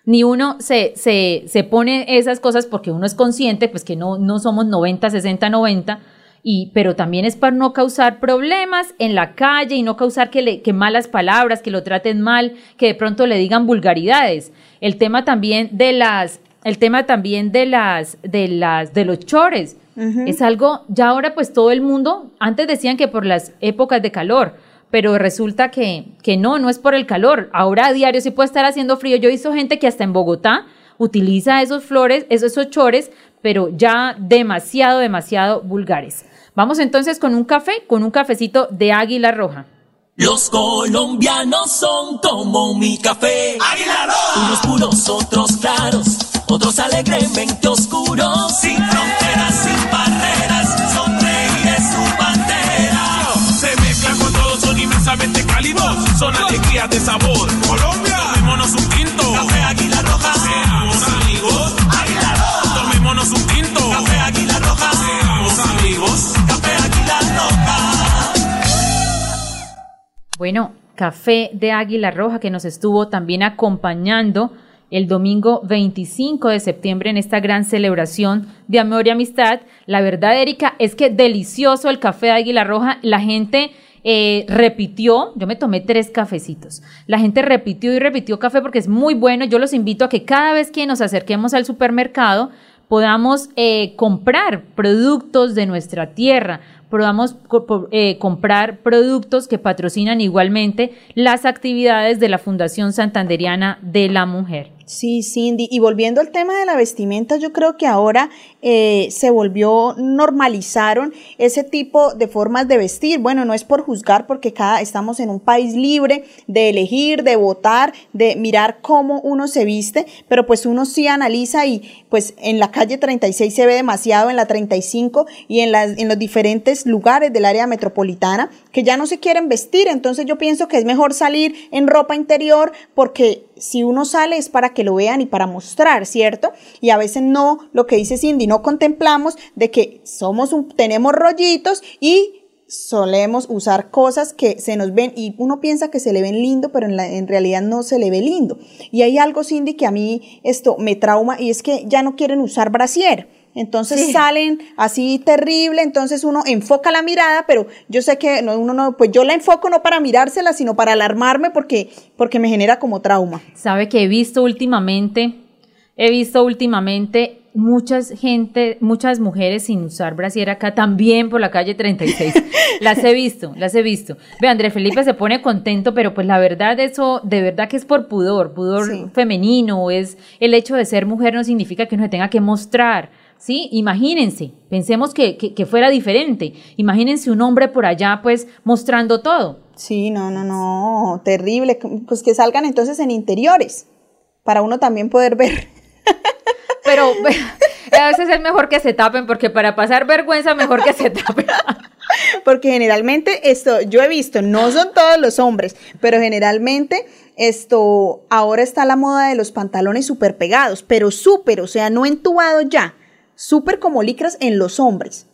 ni uno se, se, se, pone esas cosas porque uno es consciente, pues que no, no somos 90, 60, 90, y, pero también es para no causar problemas en la calle y no causar que, le, que malas palabras, que lo traten mal, que de pronto le digan vulgaridades. El tema también de las, el tema también de las, de las, de los chores. Uh -huh. Es algo, ya ahora pues todo el mundo, antes decían que por las épocas de calor, pero resulta que, que no, no es por el calor. Ahora a diario sí puede estar haciendo frío. Yo he visto gente que hasta en Bogotá utiliza esos flores, esos, esos pero ya demasiado, demasiado vulgares. Vamos entonces con un café, con un cafecito de águila roja. Los colombianos son como mi café. Águila roja. Unos puros, otros claros, otros alegremente oscuros, sin fronteras, sin barreras, todos, son inmensamente cálidos, son alegrías de sabor. Colombia, tomémonos un tinto. Café Águila Roja. Seamos amigos. Águila Roja. Tomémonos un tinto. Café Águila Roja. Seamos amigos. Café Águila Roja. Bueno, café de Águila Roja que nos estuvo también acompañando el domingo 25 de septiembre en esta gran celebración de amor y amistad. La verdad, Erika, es que delicioso el café de Águila Roja. La gente eh, repitió, yo me tomé tres cafecitos. La gente repitió y repitió café porque es muy bueno. Yo los invito a que cada vez que nos acerquemos al supermercado podamos eh, comprar productos de nuestra tierra, podamos eh, comprar productos que patrocinan igualmente las actividades de la Fundación Santanderiana de la Mujer. Sí, Cindy. Y volviendo al tema de la vestimenta, yo creo que ahora eh, se volvió, normalizaron ese tipo de formas de vestir. Bueno, no es por juzgar porque cada, estamos en un país libre de elegir, de votar, de mirar cómo uno se viste, pero pues uno sí analiza y pues en la calle 36 se ve demasiado, en la 35 y en, las, en los diferentes lugares del área metropolitana que ya no se quieren vestir. Entonces yo pienso que es mejor salir en ropa interior porque si uno sale es para que lo vean y para mostrar, ¿cierto? Y a veces no, lo que dice Cindy, no contemplamos de que somos un, tenemos rollitos y solemos usar cosas que se nos ven y uno piensa que se le ven lindo, pero en, en realidad no se le ve lindo. Y hay algo, Cindy, que a mí esto me trauma y es que ya no quieren usar brasier. Entonces sí. salen así terrible, entonces uno enfoca la mirada, pero yo sé que no, uno no, pues yo la enfoco no para mirársela, sino para alarmarme porque, porque me genera como trauma. Sabe que he visto últimamente, he visto últimamente muchas gente, muchas mujeres sin usar brasier acá también por la calle 36. las he visto, las he visto. Ve, André Felipe se pone contento, pero pues la verdad eso, de verdad que es por pudor, pudor sí. femenino, es el hecho de ser mujer no significa que uno se tenga que mostrar. ¿Sí? Imagínense, pensemos que, que, que, fuera diferente. Imagínense un hombre por allá, pues, mostrando todo. Sí, no, no, no, terrible. Pues que salgan entonces en interiores, para uno también poder ver. Pero a veces es mejor que se tapen, porque para pasar vergüenza, mejor que se tapen. porque generalmente esto, yo he visto, no son todos los hombres, pero generalmente esto, ahora está la moda de los pantalones súper pegados, pero súper, o sea, no entubados ya súper como licras en los hombres.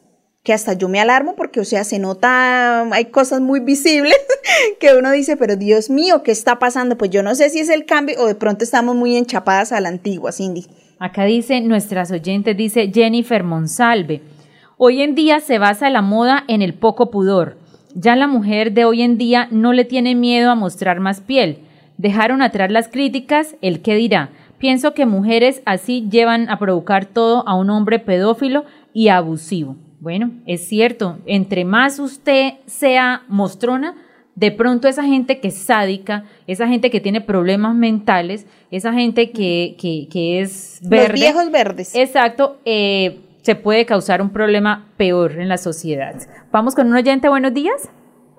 que hasta yo me alarmo porque, o sea, se nota, hay cosas muy visibles que uno dice, pero Dios mío, ¿qué está pasando? Pues yo no sé si es el cambio o de pronto estamos muy enchapadas a la antigua, Cindy. Acá dice, nuestras oyentes, dice Jennifer Monsalve, hoy en día se basa la moda en el poco pudor. Ya la mujer de hoy en día no le tiene miedo a mostrar más piel. Dejaron atrás las críticas, el qué dirá. Pienso que mujeres así llevan a provocar todo a un hombre pedófilo y abusivo. Bueno, es cierto, entre más usted sea mostrona, de pronto esa gente que es sádica, esa gente que tiene problemas mentales, esa gente que, que, que es verde. Los viejos verdes. Exacto, eh, se puede causar un problema peor en la sociedad. Vamos con un oyente, buenos días.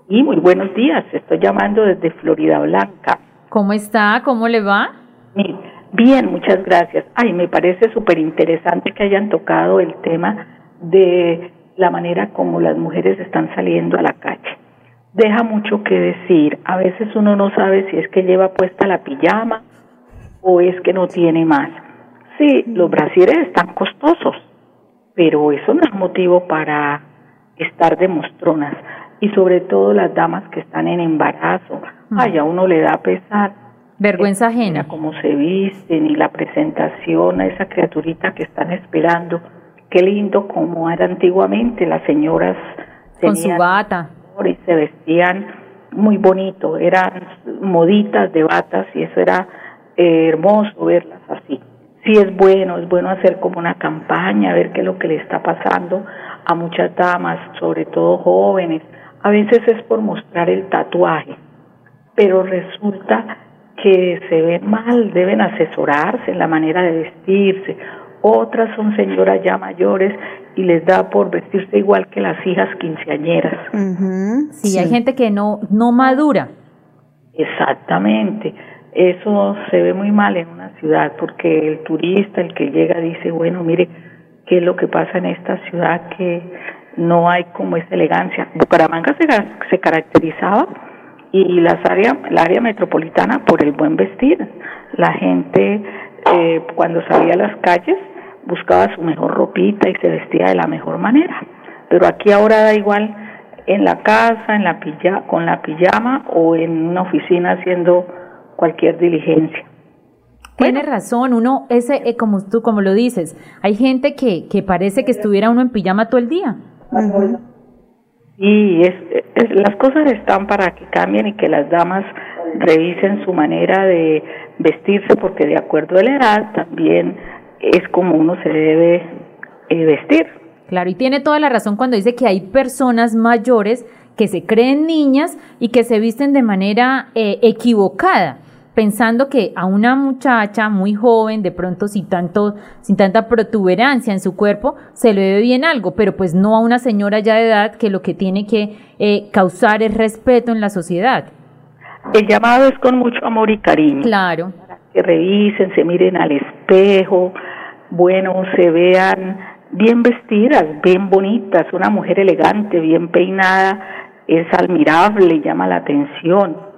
Y muy buenos días, estoy llamando desde Florida Blanca. ¿Cómo está? ¿Cómo le va? Bien, muchas gracias. Ay, me parece súper interesante que hayan tocado el tema de la manera como las mujeres están saliendo a la calle. Deja mucho que decir. A veces uno no sabe si es que lleva puesta la pijama o es que no tiene más. Sí, los brasieres están costosos, pero eso no es motivo para estar de mostronas. Y sobre todo las damas que están en embarazo. Mm. Ay, a uno le da pesar. Vergüenza ajena. Cómo se visten y la presentación a esa criaturita que están esperando qué lindo como era antiguamente, las señoras con su bata y se vestían muy bonito, eran moditas de batas y eso era eh, hermoso verlas así. Sí es bueno, es bueno hacer como una campaña, ver qué es lo que le está pasando a muchas damas, sobre todo jóvenes. A veces es por mostrar el tatuaje, pero resulta que se ven mal, deben asesorarse en la manera de vestirse otras son señoras ya mayores y les da por vestirse igual que las hijas quinceañeras. sí, hay gente que no, no madura. Exactamente. Eso se ve muy mal en una ciudad porque el turista, el que llega, dice, bueno, mire, ¿qué es lo que pasa en esta ciudad que no hay como esa elegancia? Bucaramanga se, se caracterizaba y las áreas, la área metropolitana por el buen vestir. La gente eh, cuando salía a las calles buscaba su mejor ropita y se vestía de la mejor manera. Pero aquí ahora da igual en la casa, en la pijama, con la pijama o en una oficina haciendo cualquier diligencia. Tiene razón, uno, ese, eh, como tú, como lo dices, hay gente que, que parece que estuviera uno en pijama todo el día. Y es, las cosas están para que cambien y que las damas revisen su manera de vestirse, porque de acuerdo a la edad también es como uno se debe eh, vestir. Claro, y tiene toda la razón cuando dice que hay personas mayores que se creen niñas y que se visten de manera eh, equivocada, pensando que a una muchacha muy joven, de pronto sin, tanto, sin tanta protuberancia en su cuerpo, se le ve bien algo, pero pues no a una señora ya de edad que lo que tiene que eh, causar es respeto en la sociedad. El llamado es con mucho amor y cariño. Claro. que revisen, se miren al espejo, bueno, se vean bien vestidas, bien bonitas, una mujer elegante, bien peinada, es admirable, llama la atención.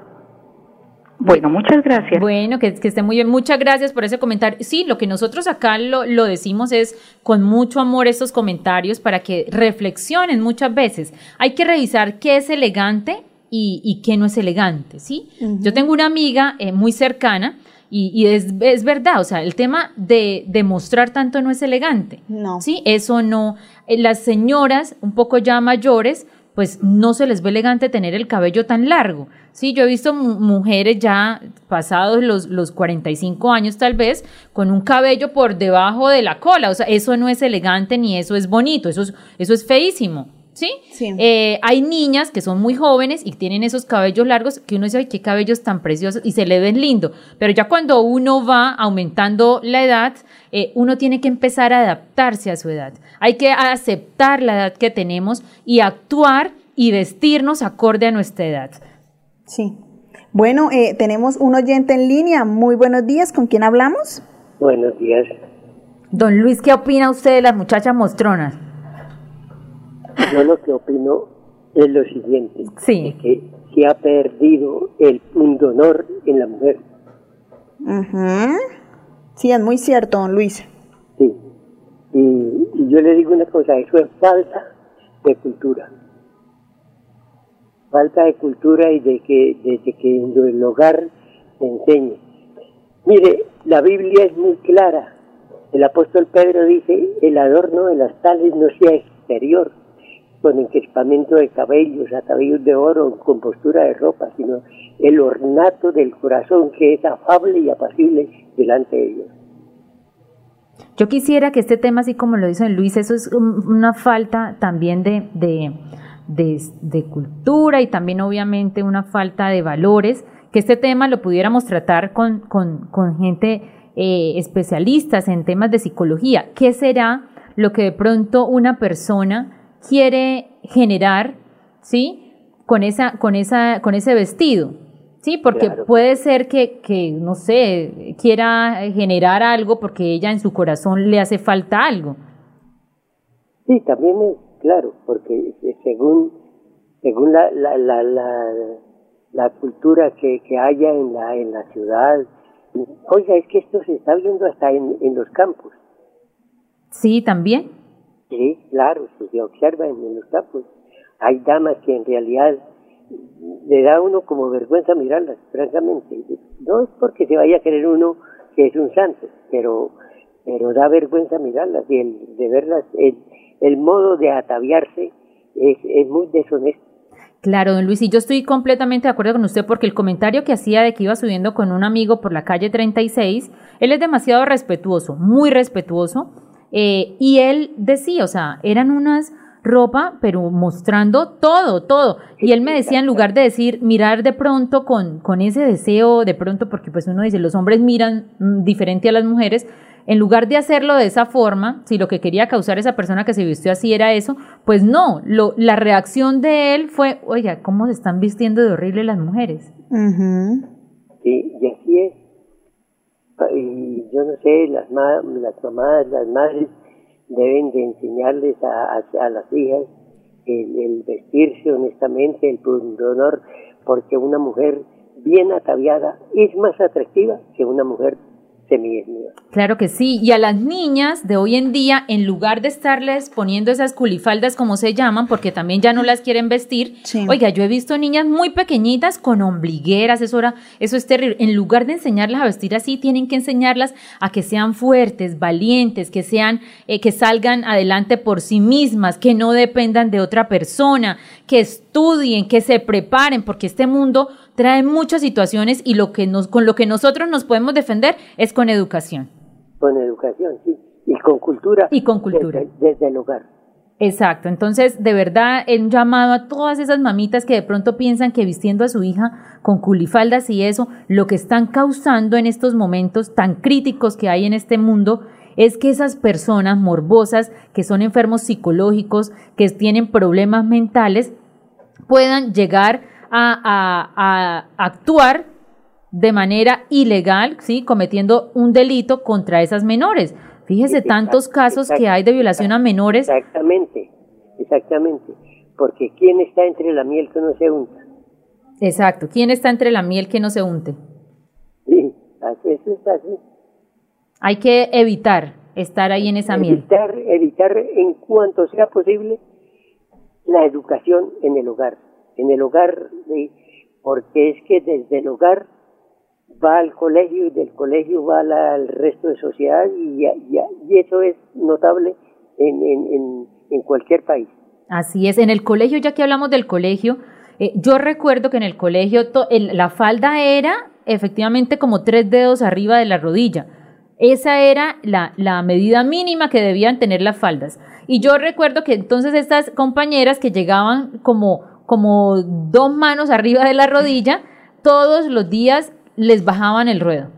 Bueno, muchas gracias. Bueno, que, que, esté muy bien. Muchas gracias por ese comentario. Sí, lo que nosotros acá lo, lo decimos es con mucho amor estos comentarios para que reflexionen muchas veces. Hay que revisar qué es elegante y, y qué no es elegante, ¿sí? Yo tengo una amiga eh, muy cercana y, es, es, verdad, o sea, el tema de, demostrar tanto no es elegante. No. Sí, eso no. Eh, las señoras un poco ya mayores, pues no se les ve elegante tener el cabello tan largo. Sí, yo he visto mujeres ya pasados los, los 45 años tal vez, con un cabello por debajo de la cola. O sea, eso no es elegante ni eso es bonito, eso es, eso es feísimo. ¿Sí? Eh, hay niñas que son muy jóvenes y tienen esos cabellos largos que uno dice, ay, qué cabellos tan preciosos y se le ven lindo. Pero ya cuando uno va aumentando la edad, eh, uno tiene que empezar a adaptarse a su edad. Hay que aceptar la edad que tenemos y actuar y vestirnos acorde a nuestra edad. Sí. Bueno, eh, tenemos un oyente en línea. Muy buenos días. ¿Con quién hablamos? Buenos días. Don Luis, ¿qué opina usted de las muchachas mostronas? Yo lo que opino es lo siguiente, sí. que se ha perdido el pundonor en la mujer. Sí, es muy cierto, don Luis. Sí. Y, yo le digo una cosa, eso es falta de cultura. Falta de cultura y de que desde que en el hogar se enseñe. Mire, la Biblia es muy clara. El apóstol Pedro dice, el adorno de las tales no sea exterior, con encrespamiento de cabellos, atavíos de oro, con postura de ropa, sino el ornato del corazón que es afable y apacible delante de Dios. Yo quisiera que este tema, así como lo dice Luis, eso es una falta también de, de, cultura y también obviamente una falta de valores, que este tema lo pudiéramos tratar con, con, con gente eh, especialistas en temas de psicología. ¿Qué será lo que de pronto una persona quiere generar, ¿sí? Con, esa, con, esa, con ese vestido. Sí, porque puede ser que, que, no sé, quiera generar algo porque ella en su corazón le hace falta algo. Sí, también es claro, porque según, según la, la, la, la, cultura que, que, haya en la, en la ciudad, oiga, es que esto se está viendo hasta en, en los campos. Sí, también. Sí, claro, se observa en los campos. Hay damas que en realidad le da a uno como vergüenza mirarlas, francamente. No es porque se vaya a creer uno que es un santo, pero, pero da vergüenza mirarlas y el, de verlas, el, el modo de ataviarse es, es muy deshonesto. Claro, don Luis, y yo estoy completamente de acuerdo con usted porque el comentario que hacía de que iba subiendo con un amigo por la calle 36, él es demasiado respetuoso, muy respetuoso, eh, y él decía, o sea, eran unas ropa, pero mostrando todo, todo. Y él me decía, en lugar de decir, mirar de pronto con, con ese deseo, de pronto, porque pues uno dice, los hombres miran mm, diferente a las mujeres, en lugar de hacerlo de esa forma, si lo que quería causar esa persona que se vistió así era eso, pues no, lo, la reacción de él fue, oiga, ¿cómo se están vistiendo de horrible las mujeres? Sí, y así es. Y yo no sé, las, las mamás, las madres, deben de enseñarles a, a, las hijas el, vestirse honestamente, el honor, porque una mujer bien ataviada es más atractiva que una mujer Claro que sí, y a las niñas de hoy en día, en lugar de estarles poniendo esas culifaldas como se llaman, porque también ya no las quieren vestir, oiga, yo he visto niñas muy pequeñitas con ombligueras, eso, eso es terrible. En lugar de enseñarlas a vestir así, tienen que enseñarlas a que sean fuertes, valientes, que sean, eh, que salgan adelante por sí mismas, que no dependan de otra persona, que estudien, que se preparen, porque este mundo trae muchas situaciones y lo que nos, con lo que nosotros nos podemos defender es con educación. Con educación, sí. Y con cultura. Y con cultura. Desde, el hogar. Exacto, entonces de verdad un llamado a todas esas mamitas que de pronto piensan que vistiendo a su hija con culifaldas y eso, lo que están causando en estos momentos tan críticos que hay en este mundo es que esas personas morbosas, que son enfermos psicológicos, que tienen problemas mentales, puedan llegar a, actuar de manera ilegal, ¿sí? cometiendo un delito contra esas menores. Fíjese tantos casos que hay de violación a menores. Exactamente, exactamente. Porque ¿quién está entre la miel que no se unta? Exacto, ¿quién está entre la miel que no se unte? Sí, eso está así. Hay que evitar estar ahí en esa miel. Evitar en cuanto sea posible la educación en el hogar en el hogar, porque es que desde el hogar va al colegio y del colegio va al resto de sociedad y, y, eso es notable en, cualquier país. Así es, en el colegio, ya que hablamos del colegio, eh, yo recuerdo que en el colegio la falda era efectivamente como tres dedos arriba de la rodilla. Esa era la, medida mínima que debían tener las faldas. Y yo recuerdo que entonces estas compañeras que llegaban como como dos manos arriba de la rodilla, todos los días les bajaban el ruedo.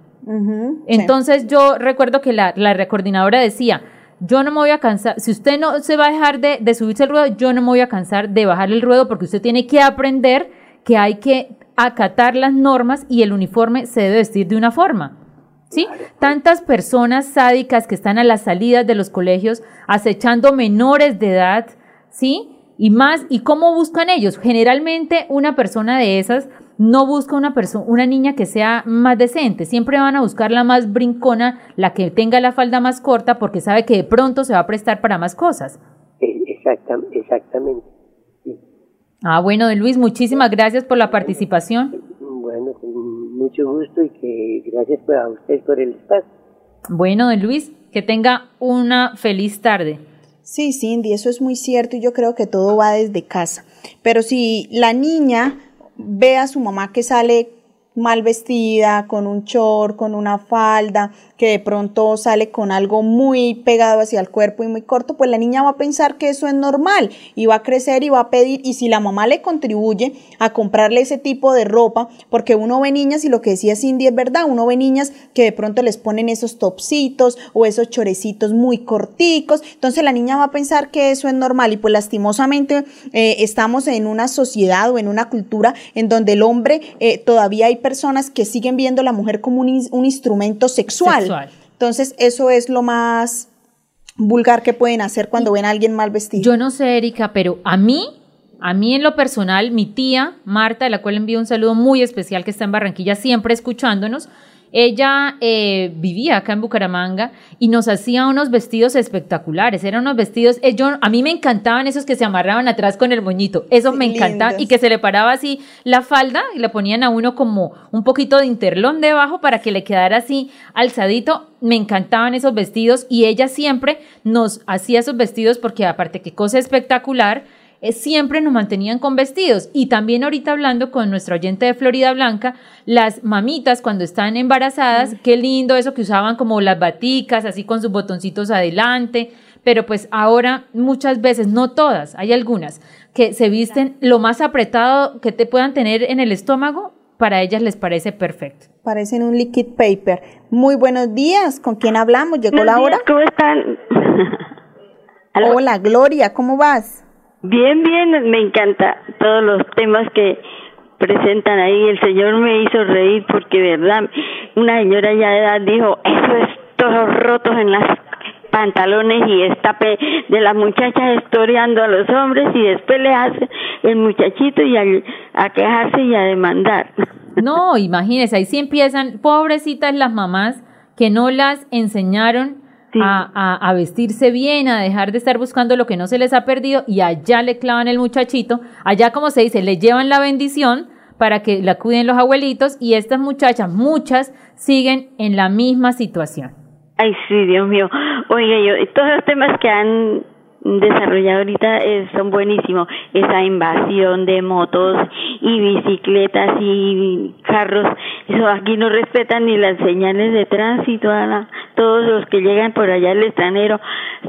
Entonces yo recuerdo que la, la recoordinadora decía, yo no me voy a cansar, si usted no se va a dejar de, de, subirse el ruedo, yo no me voy a cansar de bajar el ruedo porque usted tiene que aprender que hay que acatar las normas y el uniforme se debe vestir de una forma. ¿Sí? Tantas personas sádicas que están a las salidas de los colegios acechando menores de edad, ¿sí? Y más, ¿y cómo buscan ellos? Generalmente una persona de esas no busca una persona, una niña que sea más decente, siempre van a buscar la más brincona, la que tenga la falda más corta porque sabe que de pronto se va a prestar para más cosas. Exacta, exactamente. Ah, bueno, don Luis, muchísimas gracias por la participación. Bueno, con mucho gusto y que gracias a usted por el espacio. Bueno, don Luis, que tenga una feliz tarde. Sí, Cindy, eso es muy cierto y yo creo que todo va desde casa. Pero si la niña ve a su mamá que sale mal vestida, con un short, con una falda, que de pronto sale con algo muy pegado hacia el cuerpo y muy corto, pues la niña va a pensar que eso es normal y va a crecer y va a pedir, y si la mamá le contribuye a comprarle ese tipo de ropa, porque uno ve niñas, y lo que decía Cindy es verdad, uno ve niñas que de pronto les ponen esos topsitos o esos chorecitos muy corticos, entonces la niña va a pensar que eso es normal y pues lastimosamente eh, estamos en una sociedad o en una cultura en donde el hombre eh, todavía hay personas que siguen viendo a la mujer como un, un instrumento sexual. Sexual. Entonces, eso es lo más vulgar que pueden hacer cuando ven a alguien mal vestido. Yo no sé, Erika, pero a mí, a mí en lo personal, mi tía Marta, de la cual envío un saludo muy especial que está en Barranquilla, siempre escuchándonos, ella eh, vivía acá en Bucaramanga y nos hacía unos vestidos espectaculares. Eran unos vestidos, eh, yo- a mí me encantaban esos que se amarraban atrás con el moñito. Eso me encantaba. lindos. Y que se le paraba así la falda y le ponían a uno como un poquito de interlón debajo para que le quedara así alzadito. Me encantaban esos vestidos y ella siempre nos hacía esos vestidos porque aparte que cosa espectacular, siempre nos mantenían con vestidos. Y también ahorita hablando con nuestra oyente de Florida Blanca, las mamitas cuando están embarazadas, qué lindo eso que usaban como las baticas, así con sus botoncitos adelante. Pero pues ahora muchas veces, no todas, hay algunas que se visten lo más apretado que te puedan tener en el estómago, para ellas les parece perfecto. Parecen un liquid paper. Muy buenos días. ¿Con quién hablamos? ¿Llegó la hora? ¿Cómo están? Hola, Gloria, ¿cómo vas? Bien, bien, me encanta todos los temas que presentan ahí. El señor me hizo reír porque, verdad, una señora ya de edad dijo, eso es todos rotos en las pantalones y estape de las muchachas historiando a los hombres y después le hace el muchachito y a quejarse y a demandar. No, imagínense, ahí sí empiezan, pobrecitas las mamás que no las enseñaron a, a- a vestirse bien, a dejar de estar buscando lo que no se les ha perdido y allá le clavan el muchachito, allá como se dice, le llevan la bendición para que la cuiden los abuelitos y estas muchachas, muchas, siguen en la misma situación. Ay, sí, Dios mío. Oiga, yo, todos los temas que han desarrollado ahorita eh, son buenísimos. Esa invasión de motos y bicicletas y carros. Eso aquí no respetan ni las señales de tránsito. Ana. Todos los que llegan por allá al extranjero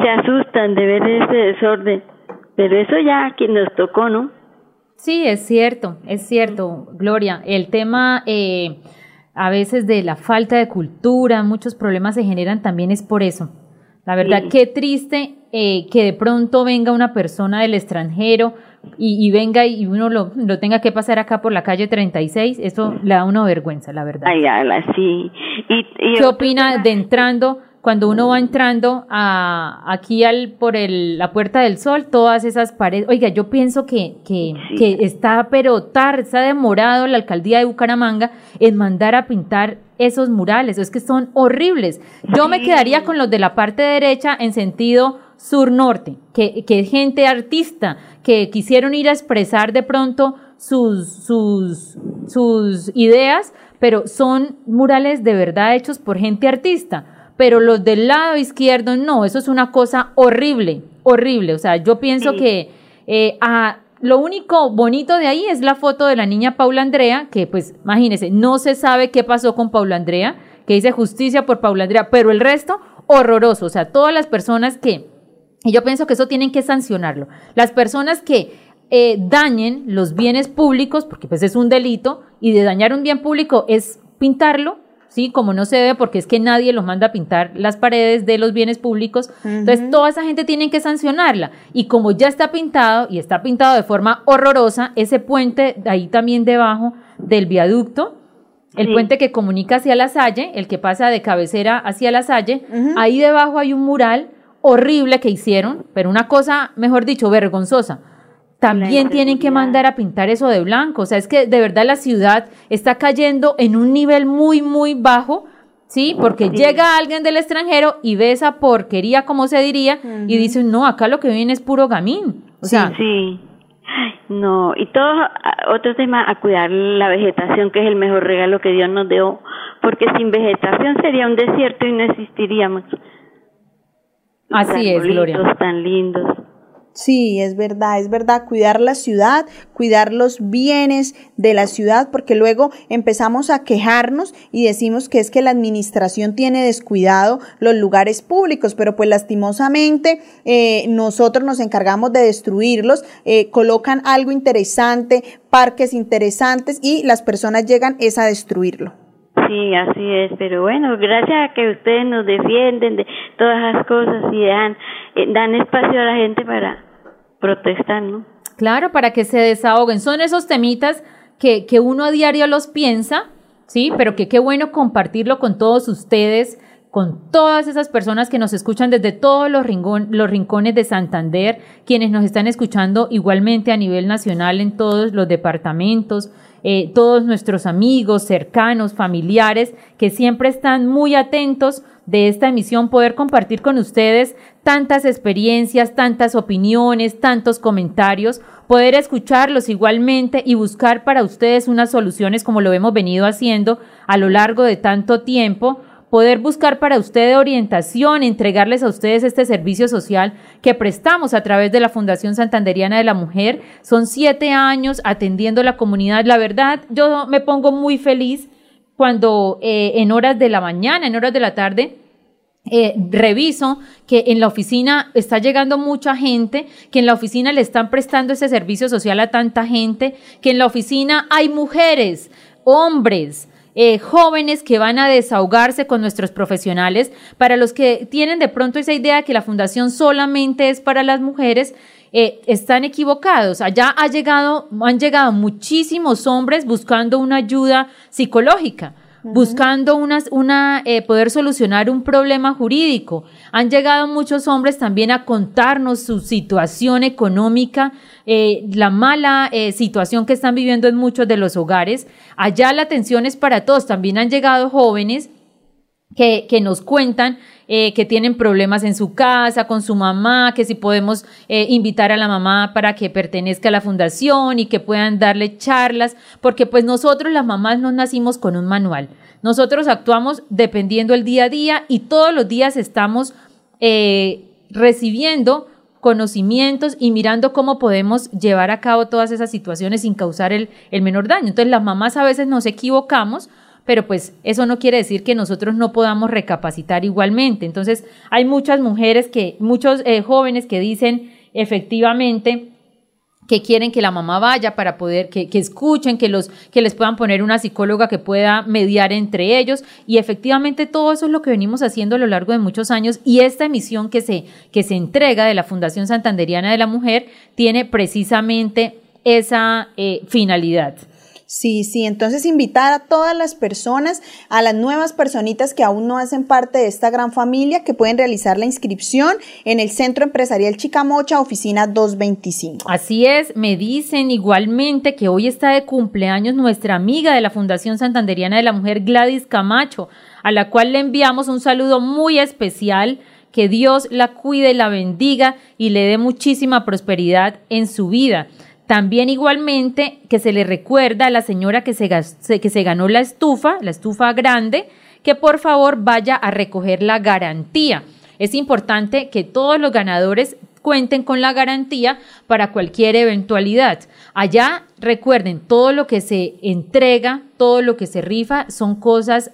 se asustan de ver ese desorden. Pero eso ya a quien nos tocó, ¿no? Sí, es cierto, es cierto, Gloria. El tema eh, a veces de la falta de cultura, muchos problemas se generan también es por eso. La verdad, Sí. qué triste eh, que de pronto venga una persona del extranjero y, y venga y uno lo, lo tenga que pasar acá por la calle 36. Eso le da una vergüenza, la verdad. Ay, ala, sí. Y, y ¿Qué opina de entrando, cuando uno va entrando a, aquí al, por el, la Puerta del Sol, todas esas paredes? Oiga, yo pienso que, que, que está, pero tarde, está demorado la alcaldía de Bucaramanga en mandar a pintar esos murales. Es que son horribles. Yo me quedaría con los de la parte derecha en sentido sur-norte, que, que gente artista que quisieron ir a expresar de pronto sus, sus, sus ideas, pero son murales de verdad hechos por gente artista. Pero los del lado izquierdo no, eso es una cosa horrible, horrible. O sea, yo pienso Sí. que eh, a- lo único bonito de ahí es la foto de la niña Paula Andrea, que pues imagínense, no se sabe qué pasó con Paula Andrea, que dice justicia por Paula Andrea, pero el resto horroroso. O sea, todas las personas que, y yo pienso que eso tienen que sancionarlo, las personas que eh, dañen los bienes públicos, porque pues es un delito, y de dañar un bien público es pintarlo, ¿sí? Como no se debe, porque es que nadie los manda a pintar las paredes de los bienes públicos. Entonces, toda esa gente tiene que sancionarla. Y como ya está pintado, y está pintado de forma horrorosa, ese puente ahí también debajo del viaducto, el Sí. puente que comunica hacia la Salle, el que pasa de cabecera hacia la Salle, ahí debajo hay un mural horrible que hicieron, pero una cosa, mejor dicho, vergonzosa. También tienen que mandar a pintar eso de blanco. O sea, es que de verdad la ciudad está cayendo en un nivel muy, muy bajo ¿sí? Porque llega alguien del extranjero y ve esa porquería, como se diría, y dice, no, acá lo que viene es puro gamín. O sea, sí. No, y todo, ah, otro tema, a cuidar la vegetación, que es el mejor regalo que Dios nos dio, porque sin vegetación sería un desierto y no existiríamos. Así es, Gloria. tan lindos. Sí, es verdad, es verdad, cuidar la ciudad, cuidar los bienes de la ciudad, porque luego empezamos a quejarnos y decimos que es que la administración tiene descuidado los lugares públicos, pero pues lastimosamente eh, nosotros nos encargamos de destruirlos, eh, colocan algo interesante, parques interesantes y las personas llegan es a destruirlo. Sí, así es, pero bueno, gracias a que ustedes nos defienden de todas las cosas y eh, dan espacio a la gente para protestar, ¿no? Claro, para que se desahoguen. Son esos temitas que, que uno a diario los piensa, ¿sí? Pero que qué bueno compartirlo con todos ustedes, con todas esas personas que nos escuchan desde todos los, los rincones de Santander, quienes nos están escuchando igualmente a nivel nacional en todos los departamentos, eh, todos nuestros amigos, cercanos, familiares, que siempre están muy atentos de esta emisión, poder compartir con ustedes tantas experiencias, tantas opiniones, tantos comentarios, poder escucharlos igualmente y buscar para ustedes unas soluciones como lo hemos venido haciendo a lo largo de tanto tiempo poder buscar para ustedes orientación, entregarles a ustedes este servicio social que prestamos a través de la Fundación Santanderiana de la Mujer. Son siete años atendiendo la comunidad. La verdad, yo me pongo muy feliz cuando eh, en horas de la mañana, en horas de la tarde, eh, reviso que en la oficina está llegando mucha gente, que en la oficina le están prestando ese servicio social a tanta gente, que en la oficina hay mujeres, hombres, eh, jóvenes que van a desahogarse con nuestros profesionales, para los que tienen de pronto esa idea que la fundación solamente es para las mujeres, eh, están equivocados. Allá ha llegado, han llegado muchísimos hombres buscando una ayuda psicológica buscando una, eh, poder solucionar un problema jurídico. Han llegado muchos hombres también a contarnos su situación económica, eh, la mala eh, situación que están viviendo en muchos de los hogares. Allá la atención es para todos. También han llegado jóvenes que, nos cuentan eh, que tienen problemas en su casa, con su mamá, que si podemos eh, invitar a la mamá para que pertenezca a la fundación y que puedan darle charlas, porque pues nosotros las mamás no nacimos con un manual. Nosotros actuamos dependiendo el día a día y todos los días estamos eh, recibiendo conocimientos y mirando cómo podemos llevar a cabo todas esas situaciones sin causar el, el menor daño. Entonces las mamás a veces nos equivocamos pero pues eso no quiere decir que nosotros no podamos recapacitar igualmente. Entonces, hay muchas mujeres que, muchos eh, jóvenes que dicen efectivamente que quieren que la mamá vaya para poder, que, que, escuchen, que, los, que les puedan poner una psicóloga que pueda mediar entre ellos. Y efectivamente todo eso es lo que venimos haciendo a lo largo de muchos años. Y esta emisión que se, que se entrega de la Fundación Santanderiana de la Mujer tiene precisamente esa eh, finalidad. Sí, sí, entonces invitar a todas las personas, a las nuevas personitas que aún no hacen parte de esta gran familia, que pueden realizar la inscripción en el Centro Empresarial Chicamocha, oficina 225. Así es, me dicen igualmente que hoy está de cumpleaños nuestra amiga de la Fundación Santanderiana de la Mujer, Gladys Camacho, a la cual le enviamos un saludo muy especial. Que Dios la cuide, la bendiga y le dé muchísima prosperidad en su vida. También igualmente que se le recuerda a la señora que se, que se ganó la estufa, la estufa grande, que por favor vaya a recoger la garantía. Es importante que todos los ganadores cuenten con la garantía para cualquier eventualidad. Allá recuerden, todo lo que se entrega, todo lo que se rifa son cosas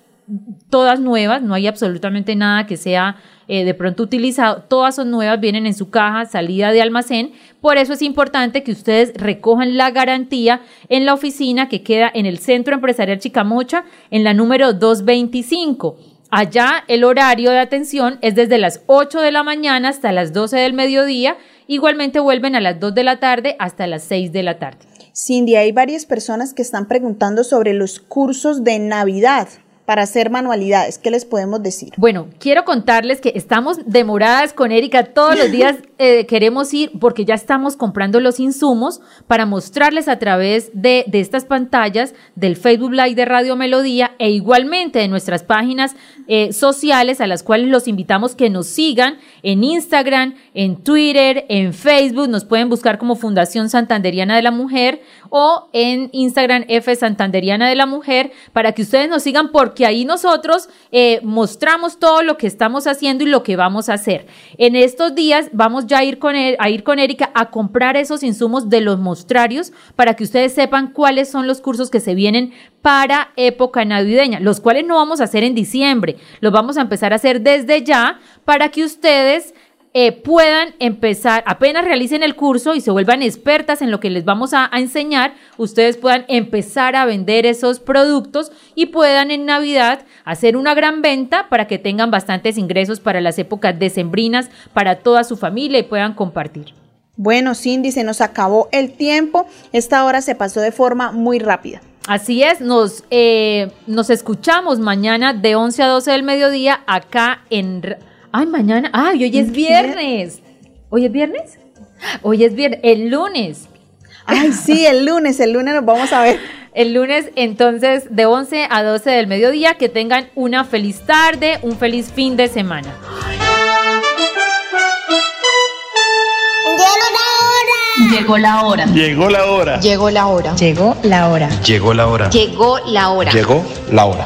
todas nuevas, no hay absolutamente nada que sea eh, de pronto utilizado, todas son nuevas, vienen en su caja, salida de almacén, por eso es importante que ustedes recojan la garantía en la oficina que queda en el Centro Empresarial Chicamocha, en la número 225. Allá el horario de atención es desde las 8 de la mañana hasta las 12 del mediodía, igualmente vuelven a las 2 de la tarde hasta las 6 de la tarde. Cindy, hay varias personas que están preguntando sobre los cursos de Navidad. Para hacer manualidades. ¿Qué les podemos decir? Bueno, quiero contarles que estamos demoradas con Erika. Todos los días eh, queremos ir porque ya estamos comprando los insumos para mostrarles a través de, de, estas pantallas del Facebook Live de Radio Melodía e igualmente de nuestras páginas eh, sociales a las cuales los invitamos que nos sigan en Instagram, en Twitter, en Facebook. Nos pueden buscar como Fundación Santanderiana de la Mujer o en Instagram F Santanderiana de la Mujer para que ustedes nos sigan porque ahí nosotros eh, mostramos todo lo que estamos haciendo y lo que vamos a hacer. En estos días vamos ya a ir con, a ir con Erika a comprar esos insumos de los mostrarios para que ustedes sepan cuáles son los cursos que se vienen para época navideña, los cuales no vamos a hacer en diciembre, los vamos a empezar a hacer desde ya para que ustedes eh, puedan empezar, apenas realicen el curso y se vuelvan expertas en lo que les vamos a, a, enseñar, ustedes puedan empezar a vender esos productos y puedan en Navidad hacer una gran venta para que tengan bastantes ingresos para las épocas decembrinas, para toda su familia y puedan compartir. Bueno, Cindy, se nos acabó el tiempo. Esta hora se pasó de forma muy rápida. Así es, nos, eh, nos escuchamos mañana de 11 a 12 del mediodía acá en... Ay, mañana. Ay, hoy es viernes. ¿Hoy es viernes? Hoy es viernes. El lunes. Ay, sí, el lunes. El lunes nos vamos a ver. El lunes, entonces, de 11 a 12 del mediodía. Que tengan una feliz tarde, un feliz fin de semana. Llegó la hora. Llegó la hora. Llegó la hora. Llegó la hora. Llegó la hora. Llegó la hora. Llegó la hora.